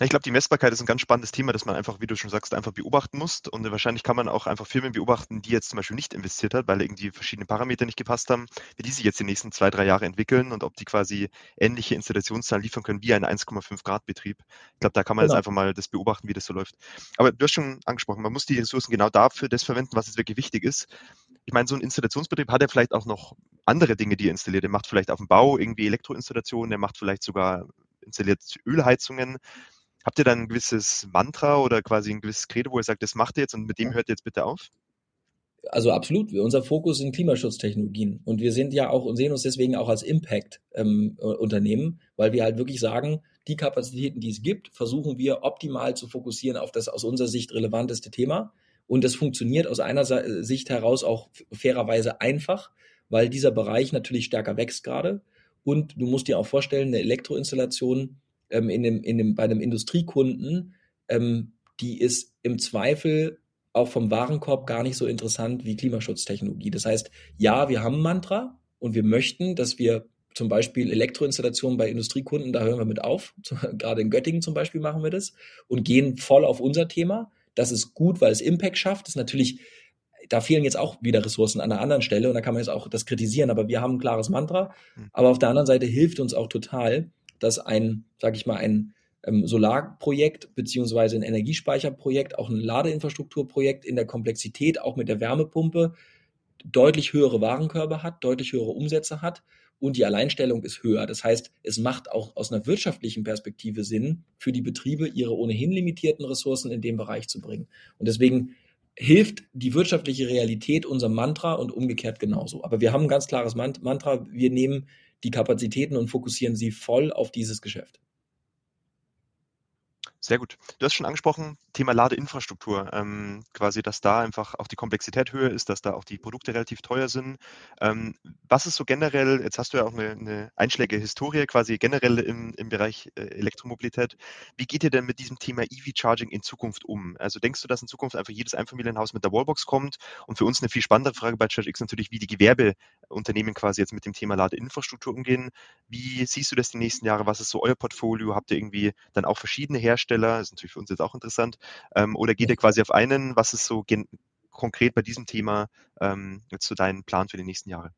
Ich glaube, die Messbarkeit ist ein ganz spannendes Thema, das man einfach, wie du schon sagst, einfach beobachten muss. Und wahrscheinlich kann man auch einfach Firmen beobachten, die jetzt zum Beispiel nicht investiert hat, weil irgendwie verschiedene Parameter nicht gepasst haben, wie die sich jetzt die nächsten zwei, drei Jahre entwickeln und ob die quasi ähnliche Installationszahlen liefern können wie ein 1,5 Grad Betrieb. Ich glaube, da kann man genau. jetzt einfach mal das beobachten, wie das so läuft. Aber du hast schon angesprochen, man muss die Ressourcen genau dafür das verwenden, was jetzt wirklich wichtig ist. Ich meine, so ein Installationsbetrieb hat ja vielleicht auch noch andere Dinge, die er installiert. Er macht vielleicht auf dem Bau irgendwie Elektroinstallationen, er macht vielleicht sogar installiert Ölheizungen. Habt ihr dann ein gewisses Mantra oder quasi ein gewisses Credo, wo ihr sagt, das macht ihr jetzt und mit dem hört ihr jetzt bitte auf? Also absolut. Unser Fokus sind Klimaschutztechnologien und wir sind ja auch und sehen uns deswegen auch als Impact-Unternehmen, ähm, weil wir halt wirklich sagen, die Kapazitäten, die es gibt, versuchen wir optimal zu fokussieren auf das aus unserer Sicht relevanteste Thema. Und das funktioniert aus einer Sicht heraus auch fairerweise einfach, weil dieser Bereich natürlich stärker wächst gerade. Und du musst dir auch vorstellen, eine Elektroinstallation ähm, in dem, in dem, bei einem Industriekunden, ähm, die ist im Zweifel auch vom Warenkorb gar nicht so interessant wie Klimaschutztechnologie. Das heißt, ja, wir haben ein Mantra und wir möchten, dass wir zum Beispiel Elektroinstallationen bei Industriekunden, da hören wir mit auf. Gerade in Göttingen zum Beispiel machen wir das und gehen voll auf unser Thema. Das ist gut, weil es Impact schafft. Das ist natürlich da fehlen jetzt auch wieder Ressourcen an einer anderen Stelle und da kann man jetzt auch das kritisieren, aber wir haben ein klares Mantra. Hm. Aber auf der anderen Seite hilft uns auch total, dass ein, sag ich mal, ein ähm, Solarprojekt beziehungsweise ein Energiespeicherprojekt, auch ein Ladeinfrastrukturprojekt in der Komplexität, auch mit der Wärmepumpe, deutlich höhere Warenkörbe hat, deutlich höhere Umsätze hat und die Alleinstellung ist höher. Das heißt, es macht auch aus einer wirtschaftlichen Perspektive Sinn, für die Betriebe ihre ohnehin limitierten Ressourcen in dem Bereich zu bringen. Und deswegen hilft die wirtschaftliche Realität unserem Mantra und umgekehrt genauso. Aber wir haben ein ganz klares Mantra. Wir nehmen die Kapazitäten und fokussieren sie voll auf dieses Geschäft. Sehr gut. Du hast schon angesprochen, Thema Ladeinfrastruktur. Ähm, quasi, dass da einfach auch die Komplexität höher ist, dass da auch die Produkte relativ teuer sind. Ähm, was ist so generell, jetzt hast du ja auch eine, eine einschlägige Historie quasi generell im, im Bereich äh, Elektromobilität. Wie geht ihr denn mit diesem Thema EV-Charging in Zukunft um? Also denkst du, dass in Zukunft einfach jedes Einfamilienhaus mit der Wallbox kommt? Und für uns eine viel spannendere Frage bei ChargeX natürlich, wie die Gewerbeunternehmen quasi jetzt mit dem Thema Ladeinfrastruktur umgehen. Wie siehst du das die nächsten Jahre? Was ist so euer Portfolio? Habt ihr irgendwie dann auch verschiedene Hersteller? Hersteller, ist natürlich für uns jetzt auch interessant, ähm, oder geht ihr quasi auf einen? Was ist so konkret bei diesem Thema ähm, jetzt so dein Plan für die nächsten Jahre?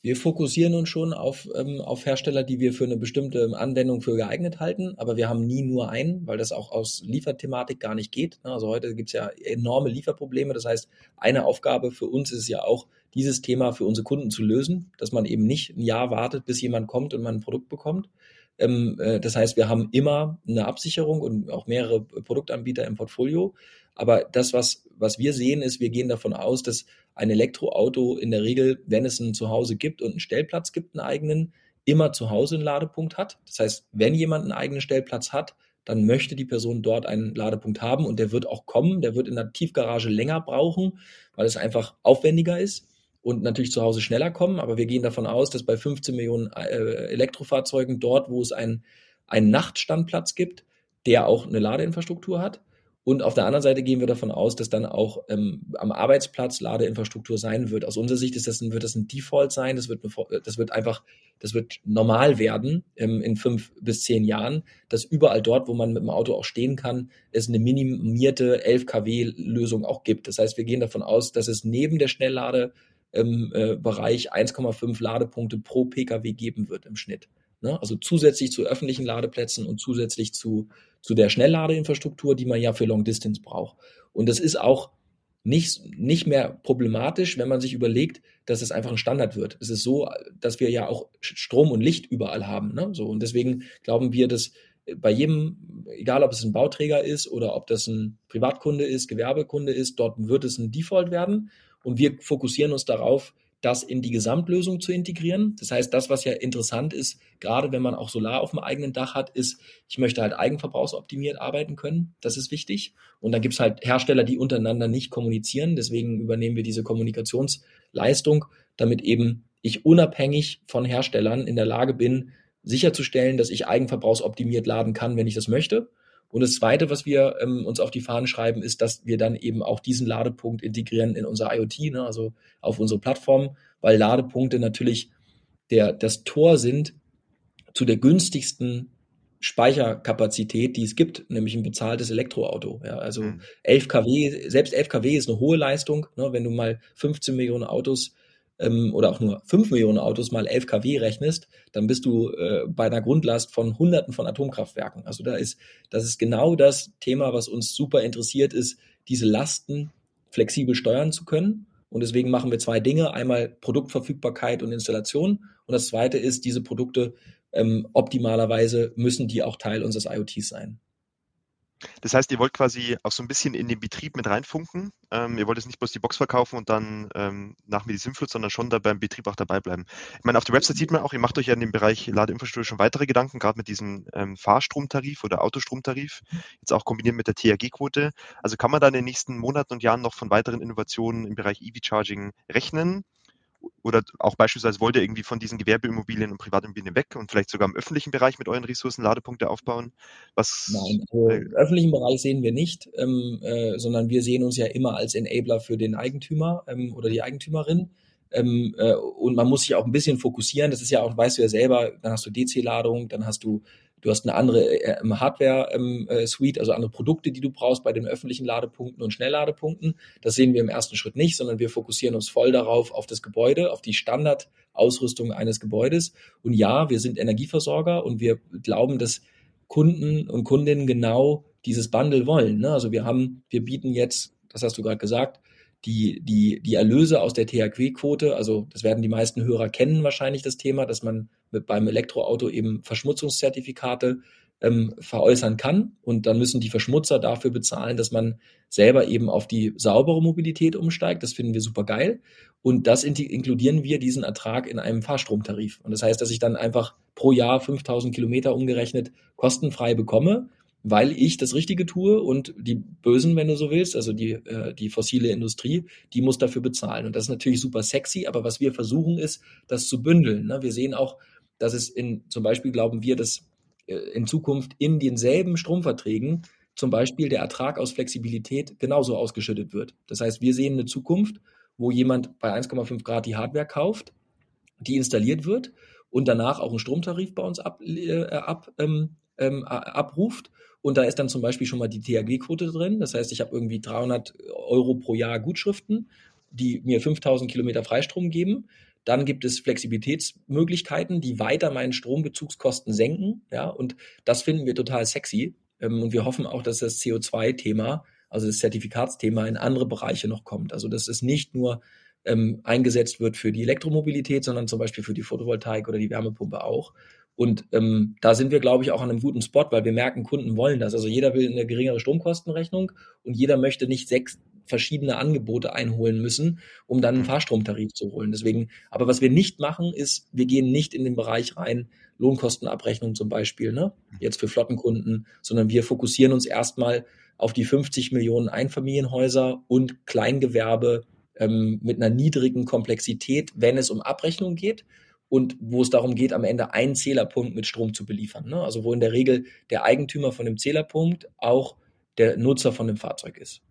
Wir fokussieren uns schon auf, ähm, auf Hersteller, die wir für eine bestimmte Anwendung für geeignet halten, aber wir haben nie nur einen, weil das auch aus Lieferthematik gar nicht geht. Also heute gibt es ja enorme Lieferprobleme. Das heißt, eine Aufgabe für uns ist ja auch, dieses Thema für unsere Kunden zu lösen, dass man eben nicht ein Jahr wartet, bis jemand kommt und man ein Produkt bekommt, das heißt, wir haben immer eine Absicherung und auch mehrere Produktanbieter im Portfolio. Aber das, was, was wir sehen, ist, wir gehen davon aus, dass ein Elektroauto in der Regel, wenn es ein Zuhause gibt und einen Stellplatz gibt, einen eigenen, immer zu Hause einen Ladepunkt hat. Das heißt, wenn jemand einen eigenen Stellplatz hat, dann möchte die Person dort einen Ladepunkt haben und der wird auch kommen. Der wird in der Tiefgarage länger brauchen, weil es einfach aufwendiger ist und natürlich zu Hause schneller kommen. Aber wir gehen davon aus, dass bei 15 Millionen äh, Elektrofahrzeugen dort, wo es einen, einen Nachtstandplatz gibt, der auch eine Ladeinfrastruktur hat. Und auf der anderen Seite gehen wir davon aus, dass dann auch ähm, am Arbeitsplatz Ladeinfrastruktur sein wird. Aus unserer Sicht ist das ein, wird das ein Default sein. Das wird, das wird einfach, das wird normal werden ähm, in fünf bis zehn Jahren, dass überall dort, wo man mit dem Auto auch stehen kann, es eine minimierte 11 kW Lösung auch gibt. Das heißt, wir gehen davon aus, dass es neben der Schnelllade im äh, Bereich 1,5 Ladepunkte pro Pkw geben wird im Schnitt. Ne? Also zusätzlich zu öffentlichen Ladeplätzen und zusätzlich zu, zu der Schnellladeinfrastruktur, die man ja für Long Distance braucht. Und das ist auch nicht, nicht mehr problematisch, wenn man sich überlegt, dass es einfach ein Standard wird. Es ist so, dass wir ja auch Strom und Licht überall haben. Ne? So, und deswegen glauben wir, dass bei jedem, egal ob es ein Bauträger ist oder ob das ein Privatkunde ist, Gewerbekunde ist, dort wird es ein Default werden. Und wir fokussieren uns darauf, das in die Gesamtlösung zu integrieren. Das heißt, das, was ja interessant ist, gerade wenn man auch Solar auf dem eigenen Dach hat, ist, ich möchte halt eigenverbrauchsoptimiert arbeiten können. Das ist wichtig. Und dann gibt es halt Hersteller, die untereinander nicht kommunizieren. Deswegen übernehmen wir diese Kommunikationsleistung, damit eben ich unabhängig von Herstellern in der Lage bin, sicherzustellen, dass ich eigenverbrauchsoptimiert laden kann, wenn ich das möchte. Und das Zweite, was wir ähm, uns auf die Fahnen schreiben, ist, dass wir dann eben auch diesen Ladepunkt integrieren in unser IoT, ne, also auf unsere Plattform, weil Ladepunkte natürlich der, das Tor sind zu der günstigsten Speicherkapazität, die es gibt, nämlich ein bezahltes Elektroauto. Ja, also 11 mhm. kW, selbst 11 kW ist eine hohe Leistung. Ne, wenn du mal 15 Millionen Autos ähm, oder auch nur 5 Millionen Autos mal 11 kW rechnest, dann bist du äh, bei einer Grundlast von Hunderten von Atomkraftwerken. Also da ist, das ist genau das Thema, was uns super interessiert ist, diese Lasten flexibel steuern zu können. Und deswegen machen wir zwei Dinge. Einmal Produktverfügbarkeit und Installation. Und das zweite ist, diese Produkte ähm, optimalerweise müssen die auch Teil unseres IoTs sein. Das heißt, ihr wollt quasi auch so ein bisschen in den Betrieb mit reinfunken. Ähm, ihr wollt jetzt nicht bloß die Box verkaufen und dann ähm, nach Sinnflut, sondern schon da beim Betrieb auch dabei bleiben. Ich meine, auf der Website sieht man auch, ihr macht euch ja in dem Bereich Ladeinfrastruktur schon weitere Gedanken, gerade mit diesem ähm, Fahrstromtarif oder Autostromtarif, jetzt auch kombiniert mit der THG-Quote. Also kann man da in den nächsten Monaten und Jahren noch von weiteren Innovationen im Bereich EV-Charging rechnen? Oder auch beispielsweise wollt ihr irgendwie von diesen Gewerbeimmobilien und Privatimmobilien weg und vielleicht sogar im öffentlichen Bereich mit euren Ressourcen Ladepunkte aufbauen? Was, Nein, also im öffentlichen Bereich sehen wir nicht, ähm, äh, sondern wir sehen uns ja immer als Enabler für den Eigentümer ähm, oder die Eigentümerin. Ähm, äh, und man muss sich auch ein bisschen fokussieren. Das ist ja auch, weißt du ja selber, dann hast du DC-Ladung, dann hast du du hast eine andere äh, Hardware-Suite, ähm, äh, also andere Produkte, die du brauchst bei den öffentlichen Ladepunkten und Schnellladepunkten. Das sehen wir im ersten Schritt nicht, sondern wir fokussieren uns voll darauf, auf das Gebäude, auf die Standardausrüstung eines Gebäudes. Und ja, wir sind Energieversorger und wir glauben, dass Kunden und Kundinnen genau dieses Bundle wollen. Ne? Also wir haben, wir bieten jetzt, das hast du gerade gesagt, die, die, die Erlöse aus der THQ-Quote, also das werden die meisten Hörer kennen wahrscheinlich das Thema, dass man beim Elektroauto eben Verschmutzungszertifikate ähm, veräußern kann und dann müssen die Verschmutzer dafür bezahlen, dass man selber eben auf die saubere Mobilität umsteigt. Das finden wir super geil und das inkludieren wir diesen Ertrag in einem Fahrstromtarif. Und das heißt, dass ich dann einfach pro Jahr 5000 Kilometer umgerechnet kostenfrei bekomme weil ich das Richtige tue und die Bösen, wenn du so willst, also die, äh, die fossile Industrie, die muss dafür bezahlen. Und das ist natürlich super sexy, aber was wir versuchen ist, das zu bündeln. Ne? Wir sehen auch, dass es in, zum Beispiel glauben wir, dass äh, in Zukunft in denselben Stromverträgen zum Beispiel der Ertrag aus Flexibilität genauso ausgeschüttet wird. Das heißt, wir sehen eine Zukunft, wo jemand bei 1,5 Grad die Hardware kauft, die installiert wird und danach auch einen Stromtarif bei uns ab, äh, ab ähm, ähm, abruft und da ist dann zum Beispiel schon mal die THG-Quote drin. Das heißt, ich habe irgendwie 300 Euro pro Jahr Gutschriften, die mir 5000 Kilometer Freistrom geben. Dann gibt es Flexibilitätsmöglichkeiten, die weiter meinen Strombezugskosten senken. Ja, und das finden wir total sexy. Ähm, und wir hoffen auch, dass das CO2-Thema, also das Zertifikatsthema, in andere Bereiche noch kommt. Also, dass es nicht nur ähm, eingesetzt wird für die Elektromobilität, sondern zum Beispiel für die Photovoltaik oder die Wärmepumpe auch. Und ähm, da sind wir, glaube ich, auch an einem guten Spot, weil wir merken, Kunden wollen das. Also jeder will eine geringere Stromkostenrechnung und jeder möchte nicht sechs verschiedene Angebote einholen müssen, um dann einen mhm. Fahrstromtarif zu holen. Deswegen, aber was wir nicht machen, ist, wir gehen nicht in den Bereich rein, Lohnkostenabrechnung zum Beispiel, ne? jetzt für Flottenkunden, sondern wir fokussieren uns erstmal auf die 50 Millionen Einfamilienhäuser und Kleingewerbe ähm, mit einer niedrigen Komplexität, wenn es um Abrechnung geht und wo es darum geht, am Ende einen Zählerpunkt mit Strom zu beliefern. Ne? Also wo in der Regel der Eigentümer von dem Zählerpunkt auch der Nutzer von dem Fahrzeug ist.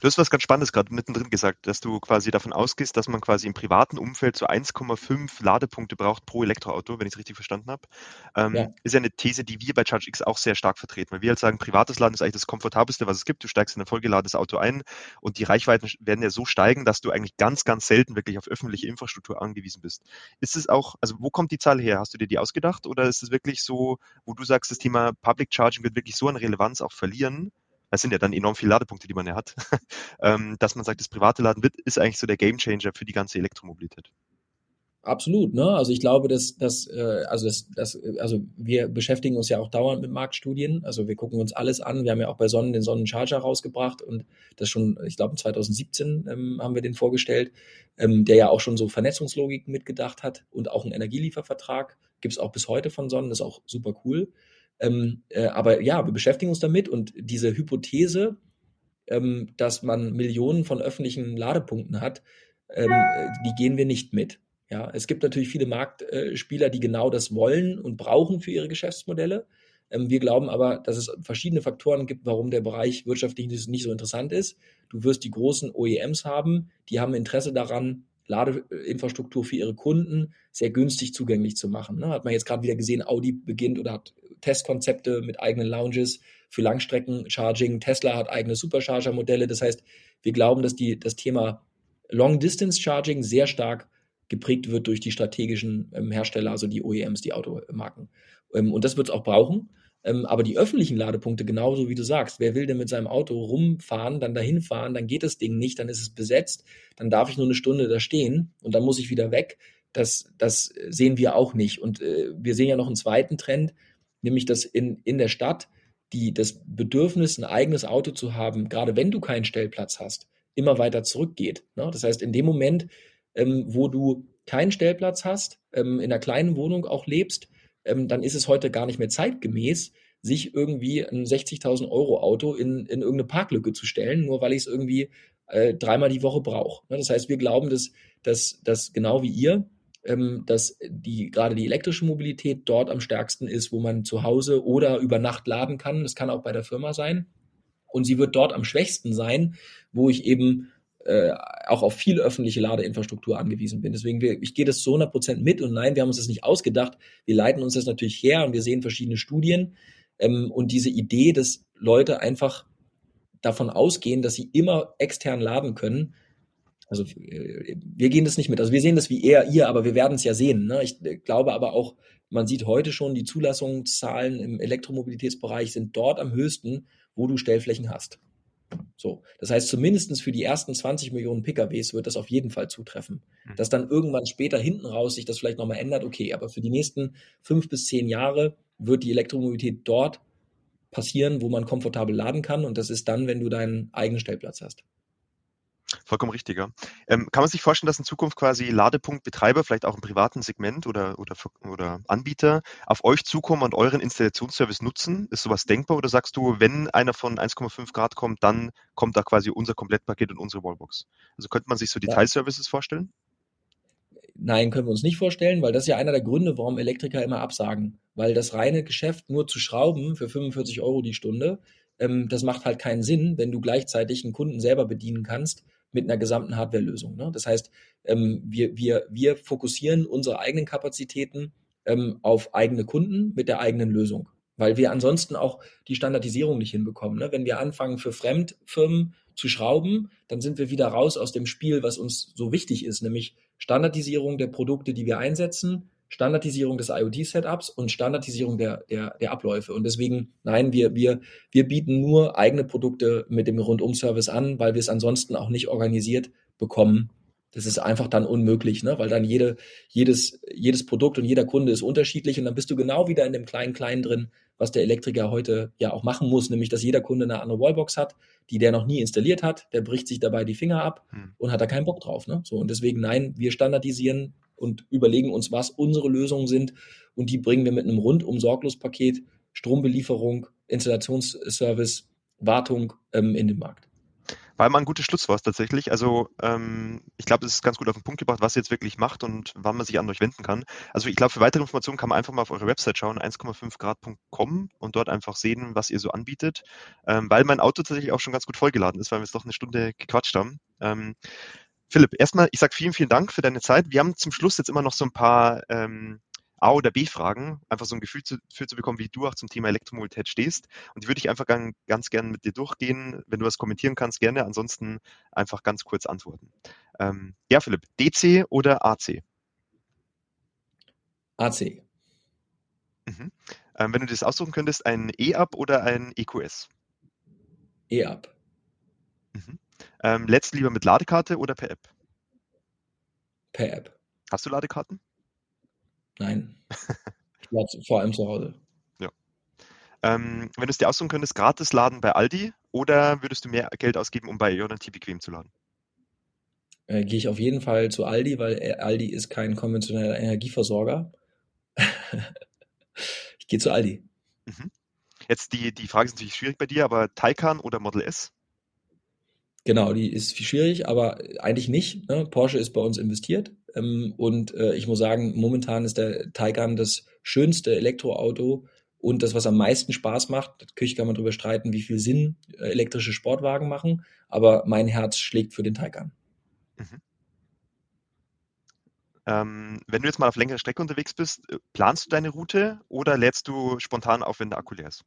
Du hast was ganz Spannendes gerade mittendrin gesagt, dass du quasi davon ausgehst, dass man quasi im privaten Umfeld so 1,5 Ladepunkte braucht pro Elektroauto, wenn ich es richtig verstanden habe. Ähm, ja. Ist ja eine These, die wir bei ChargeX auch sehr stark vertreten, weil wir halt sagen, privates Laden ist eigentlich das komfortabelste, was es gibt. Du steigst in ein vollgeladenes Auto ein und die Reichweiten werden ja so steigen, dass du eigentlich ganz, ganz selten wirklich auf öffentliche Infrastruktur angewiesen bist. Ist es auch, also wo kommt die Zahl her? Hast du dir die ausgedacht oder ist es wirklich so, wo du sagst, das Thema Public Charging wird wirklich so an Relevanz auch verlieren, das sind ja dann enorm viele Ladepunkte, die man ja hat, ähm, dass man sagt, das private Laden wird, ist eigentlich so der Gamechanger für die ganze Elektromobilität. Absolut, ne? Also ich glaube, dass, dass äh, also das, das, also wir beschäftigen uns ja auch dauernd mit Marktstudien. Also wir gucken uns alles an. Wir haben ja auch bei Sonnen den Sonnencharger rausgebracht und das schon, ich glaube, 2017 ähm, haben wir den vorgestellt, ähm, der ja auch schon so Vernetzungslogiken mitgedacht hat und auch einen Energieliefervertrag. Gibt es auch bis heute von Sonnen, das ist auch super cool. Ähm, äh, aber ja, wir beschäftigen uns damit und diese Hypothese, ähm, dass man Millionen von öffentlichen Ladepunkten hat, ähm, die gehen wir nicht mit. Ja, es gibt natürlich viele Marktspieler, die genau das wollen und brauchen für ihre Geschäftsmodelle. Ähm, wir glauben aber, dass es verschiedene Faktoren gibt, warum der Bereich wirtschaftlich nicht so interessant ist. Du wirst die großen OEMs haben, die haben Interesse daran, Ladeinfrastruktur für ihre Kunden sehr günstig zugänglich zu machen. Ne? Hat man jetzt gerade wieder gesehen, Audi beginnt oder hat Testkonzepte mit eigenen Lounges für Langstrecken-Charging. Tesla hat eigene Supercharger-Modelle. Das heißt, wir glauben, dass die, das Thema Long-Distance-Charging sehr stark geprägt wird durch die strategischen ähm, Hersteller, also die OEMs, die Automarken. Ähm, und das wird es auch brauchen. Ähm, aber die öffentlichen Ladepunkte, genauso wie du sagst, wer will denn mit seinem Auto rumfahren, dann dahin fahren, dann geht das Ding nicht, dann ist es besetzt, dann darf ich nur eine Stunde da stehen und dann muss ich wieder weg. Das, das sehen wir auch nicht. Und äh, wir sehen ja noch einen zweiten Trend, nämlich dass in, in der Stadt die, das Bedürfnis, ein eigenes Auto zu haben, gerade wenn du keinen Stellplatz hast, immer weiter zurückgeht. Ne? Das heißt, in dem Moment, ähm, wo du keinen Stellplatz hast, ähm, in einer kleinen Wohnung auch lebst, ähm, dann ist es heute gar nicht mehr zeitgemäß, sich irgendwie ein 60.000 Euro Auto in, in irgendeine Parklücke zu stellen, nur weil ich es irgendwie äh, dreimal die Woche brauche. Ne? Das heißt, wir glauben, dass, dass, dass genau wie ihr ähm, dass die, gerade die elektrische Mobilität dort am stärksten ist, wo man zu Hause oder über Nacht laden kann. Das kann auch bei der Firma sein. Und sie wird dort am schwächsten sein, wo ich eben äh, auch auf viel öffentliche Ladeinfrastruktur angewiesen bin. Deswegen, wir, ich gehe das zu 100 Prozent mit und nein, wir haben uns das nicht ausgedacht. Wir leiten uns das natürlich her und wir sehen verschiedene Studien ähm, und diese Idee, dass Leute einfach davon ausgehen, dass sie immer extern laden können, also äh, wir gehen das nicht mit. Also wir sehen das wie eher ihr, aber wir werden es ja sehen. Ne? Ich äh, glaube aber auch, man sieht heute schon, die Zulassungszahlen im Elektromobilitätsbereich sind dort am höchsten, wo du Stellflächen hast. So, das heißt, zumindestens für die ersten 20 Millionen PKWs wird das auf jeden Fall zutreffen. Hm. Dass dann irgendwann später hinten raus sich das vielleicht nochmal ändert, okay, aber für die nächsten fünf bis zehn Jahre wird die Elektromobilität dort passieren, wo man komfortabel laden kann. Und das ist dann, wenn du deinen eigenen Stellplatz hast. Vollkommen richtiger. Ähm, kann man sich vorstellen, dass in Zukunft quasi Ladepunktbetreiber, vielleicht auch im privaten Segment oder, oder, oder Anbieter, auf euch zukommen und euren Installationsservice nutzen? Ist sowas denkbar oder sagst du, wenn einer von 1,5 Grad kommt, dann kommt da quasi unser Komplettpaket und unsere Wallbox? Also könnte man sich so Detailservices vorstellen? Nein, können wir uns nicht vorstellen, weil das ist ja einer der Gründe, warum Elektriker immer absagen. Weil das reine Geschäft nur zu schrauben für 45 Euro die Stunde, ähm, das macht halt keinen Sinn, wenn du gleichzeitig einen Kunden selber bedienen kannst mit einer gesamten Hardwarelösung. Ne? Das heißt, ähm, wir, wir, wir fokussieren unsere eigenen Kapazitäten ähm, auf eigene Kunden mit der eigenen Lösung, weil wir ansonsten auch die Standardisierung nicht hinbekommen. Ne? Wenn wir anfangen, für Fremdfirmen zu schrauben, dann sind wir wieder raus aus dem Spiel, was uns so wichtig ist, nämlich Standardisierung der Produkte, die wir einsetzen, Standardisierung des IoT-Setups und Standardisierung der, der, der Abläufe. Und deswegen, nein, wir, wir, wir bieten nur eigene Produkte mit dem Rundum-Service an, weil wir es ansonsten auch nicht organisiert bekommen. Das ist einfach dann unmöglich, ne? weil dann jede, jedes, jedes Produkt und jeder Kunde ist unterschiedlich und dann bist du genau wieder in dem kleinen Kleinen drin, was der Elektriker heute ja auch machen muss, nämlich dass jeder Kunde eine andere Wallbox hat, die der noch nie installiert hat, der bricht sich dabei die Finger ab hm. und hat da keinen Bock drauf. Ne? So, und deswegen, nein, wir standardisieren und überlegen uns, was unsere Lösungen sind. Und die bringen wir mit einem rundum sorglos Paket, Strombelieferung, Installationsservice, Wartung ähm, in den Markt. War immer ein gutes Schlusswort tatsächlich. Also ähm, ich glaube, es ist ganz gut auf den Punkt gebracht, was ihr jetzt wirklich macht und wann man sich an euch wenden kann. Also ich glaube, für weitere Informationen kann man einfach mal auf eure Website schauen, 1,5grad.com und dort einfach sehen, was ihr so anbietet. Ähm, weil mein Auto tatsächlich auch schon ganz gut vollgeladen ist, weil wir jetzt doch eine Stunde gequatscht haben. Ähm, Philipp, erstmal, ich sage vielen, vielen Dank für deine Zeit. Wir haben zum Schluss jetzt immer noch so ein paar ähm, A- oder B-Fragen, einfach so ein Gefühl zu, für zu bekommen, wie du auch zum Thema Elektromobilität stehst. Und die würde ich einfach ganz, ganz gerne mit dir durchgehen. Wenn du was kommentieren kannst, gerne. Ansonsten einfach ganz kurz antworten. Ähm, ja, Philipp, DC oder AC? AC. Mhm. Ähm, wenn du das aussuchen könntest, ein E-Up oder ein EQS? E-Up. Mhm. Ähm, letzt lieber mit Ladekarte oder per App? Per App. Hast du Ladekarten? Nein. vor allem zu Hause. Ja. Ähm, wenn du es dir aussuchen könntest, gratis laden bei Aldi oder würdest du mehr Geld ausgeben, um bei Ionity bequem zu laden? Äh, Gehe ich auf jeden Fall zu Aldi, weil äh, Aldi ist kein konventioneller Energieversorger. ich gehe zu Aldi. Mhm. Jetzt die, die Frage ist natürlich schwierig bei dir, aber Taycan oder Model S? Genau, die ist viel schwierig, aber eigentlich nicht. Ne? Porsche ist bei uns investiert ähm, und äh, ich muss sagen, momentan ist der Taycan das schönste Elektroauto und das, was am meisten Spaß macht. Natürlich kann man darüber streiten, wie viel Sinn äh, elektrische Sportwagen machen, aber mein Herz schlägt für den Taycan. Mhm. Ähm, wenn du jetzt mal auf längere Strecke unterwegs bist, äh, planst du deine Route oder lädst du spontan auf, wenn der Akku leer ist?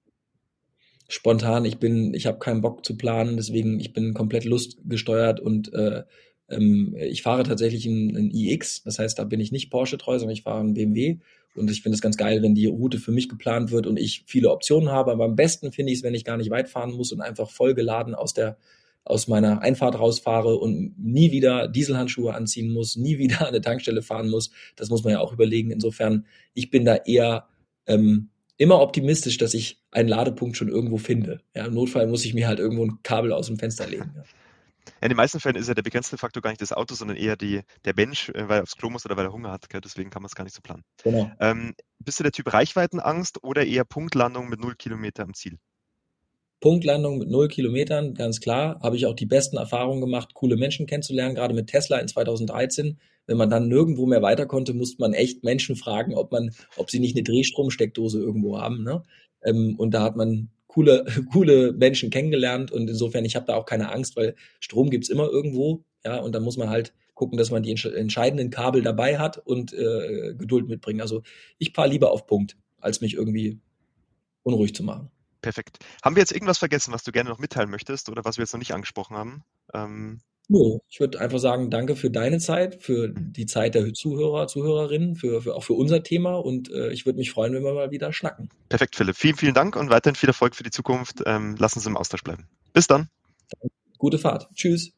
Spontan, ich bin, ich habe keinen Bock zu planen, deswegen ich bin komplett lustgesteuert und äh, ähm, ich fahre tatsächlich ein, ein iX, das heißt, da bin ich nicht Porsche treu, sondern ich fahre ein BMW und ich finde es ganz geil, wenn die Route für mich geplant wird und ich viele Optionen habe, aber am besten finde ich es, wenn ich gar nicht weit fahren muss und einfach vollgeladen aus der aus meiner Einfahrt rausfahre und nie wieder Dieselhandschuhe anziehen muss, nie wieder an eine Tankstelle fahren muss. Das muss man ja auch überlegen. Insofern, ich bin da eher ähm, immer optimistisch, dass ich einen Ladepunkt schon irgendwo finde. Ja, Im Notfall muss ich mir halt irgendwo ein Kabel aus dem Fenster legen. Ja. In den meisten Fällen ist ja der begrenzte Faktor gar nicht das Auto, sondern eher die, der Mensch, äh, weil er aufs Klo muss oder weil er Hunger hat. Gell? Deswegen kann man es gar nicht so planen. Genau. Ähm, bist du der Typ Reichweitenangst oder eher Punktlandung mit null Kilometer am Ziel? Punktlandung mit null Kilometern, ganz klar. Habe ich auch die besten Erfahrungen gemacht, coole Menschen kennenzulernen, gerade mit Tesla in 2013 wenn man dann nirgendwo mehr weiter konnte, musste man echt Menschen fragen, ob man, ob sie nicht eine Drehstromsteckdose irgendwo haben. Ne? Ähm, und da hat man coole, coole Menschen kennengelernt und insofern, ich habe da auch keine Angst, weil Strom gibt's immer irgendwo. Ja, und dann muss man halt gucken, dass man die entscheidenden Kabel dabei hat und äh, Geduld mitbringen. Also ich fahre lieber auf Punkt, als mich irgendwie unruhig zu machen. Perfekt. Haben wir jetzt irgendwas vergessen, was du gerne noch mitteilen möchtest oder was wir jetzt noch nicht angesprochen haben? Ähm Nö, ich würde einfach sagen, danke für deine Zeit, für die Zeit der Zuhörer, Zuhörerinnen, für, für auch für unser Thema und äh, ich würde mich freuen, wenn wir mal wieder schnacken. Perfekt, Philipp. Vielen, vielen Dank und weiterhin viel Erfolg für die Zukunft. Ähm, lass uns im Austausch bleiben. Bis dann. Gute Fahrt. Tschüss.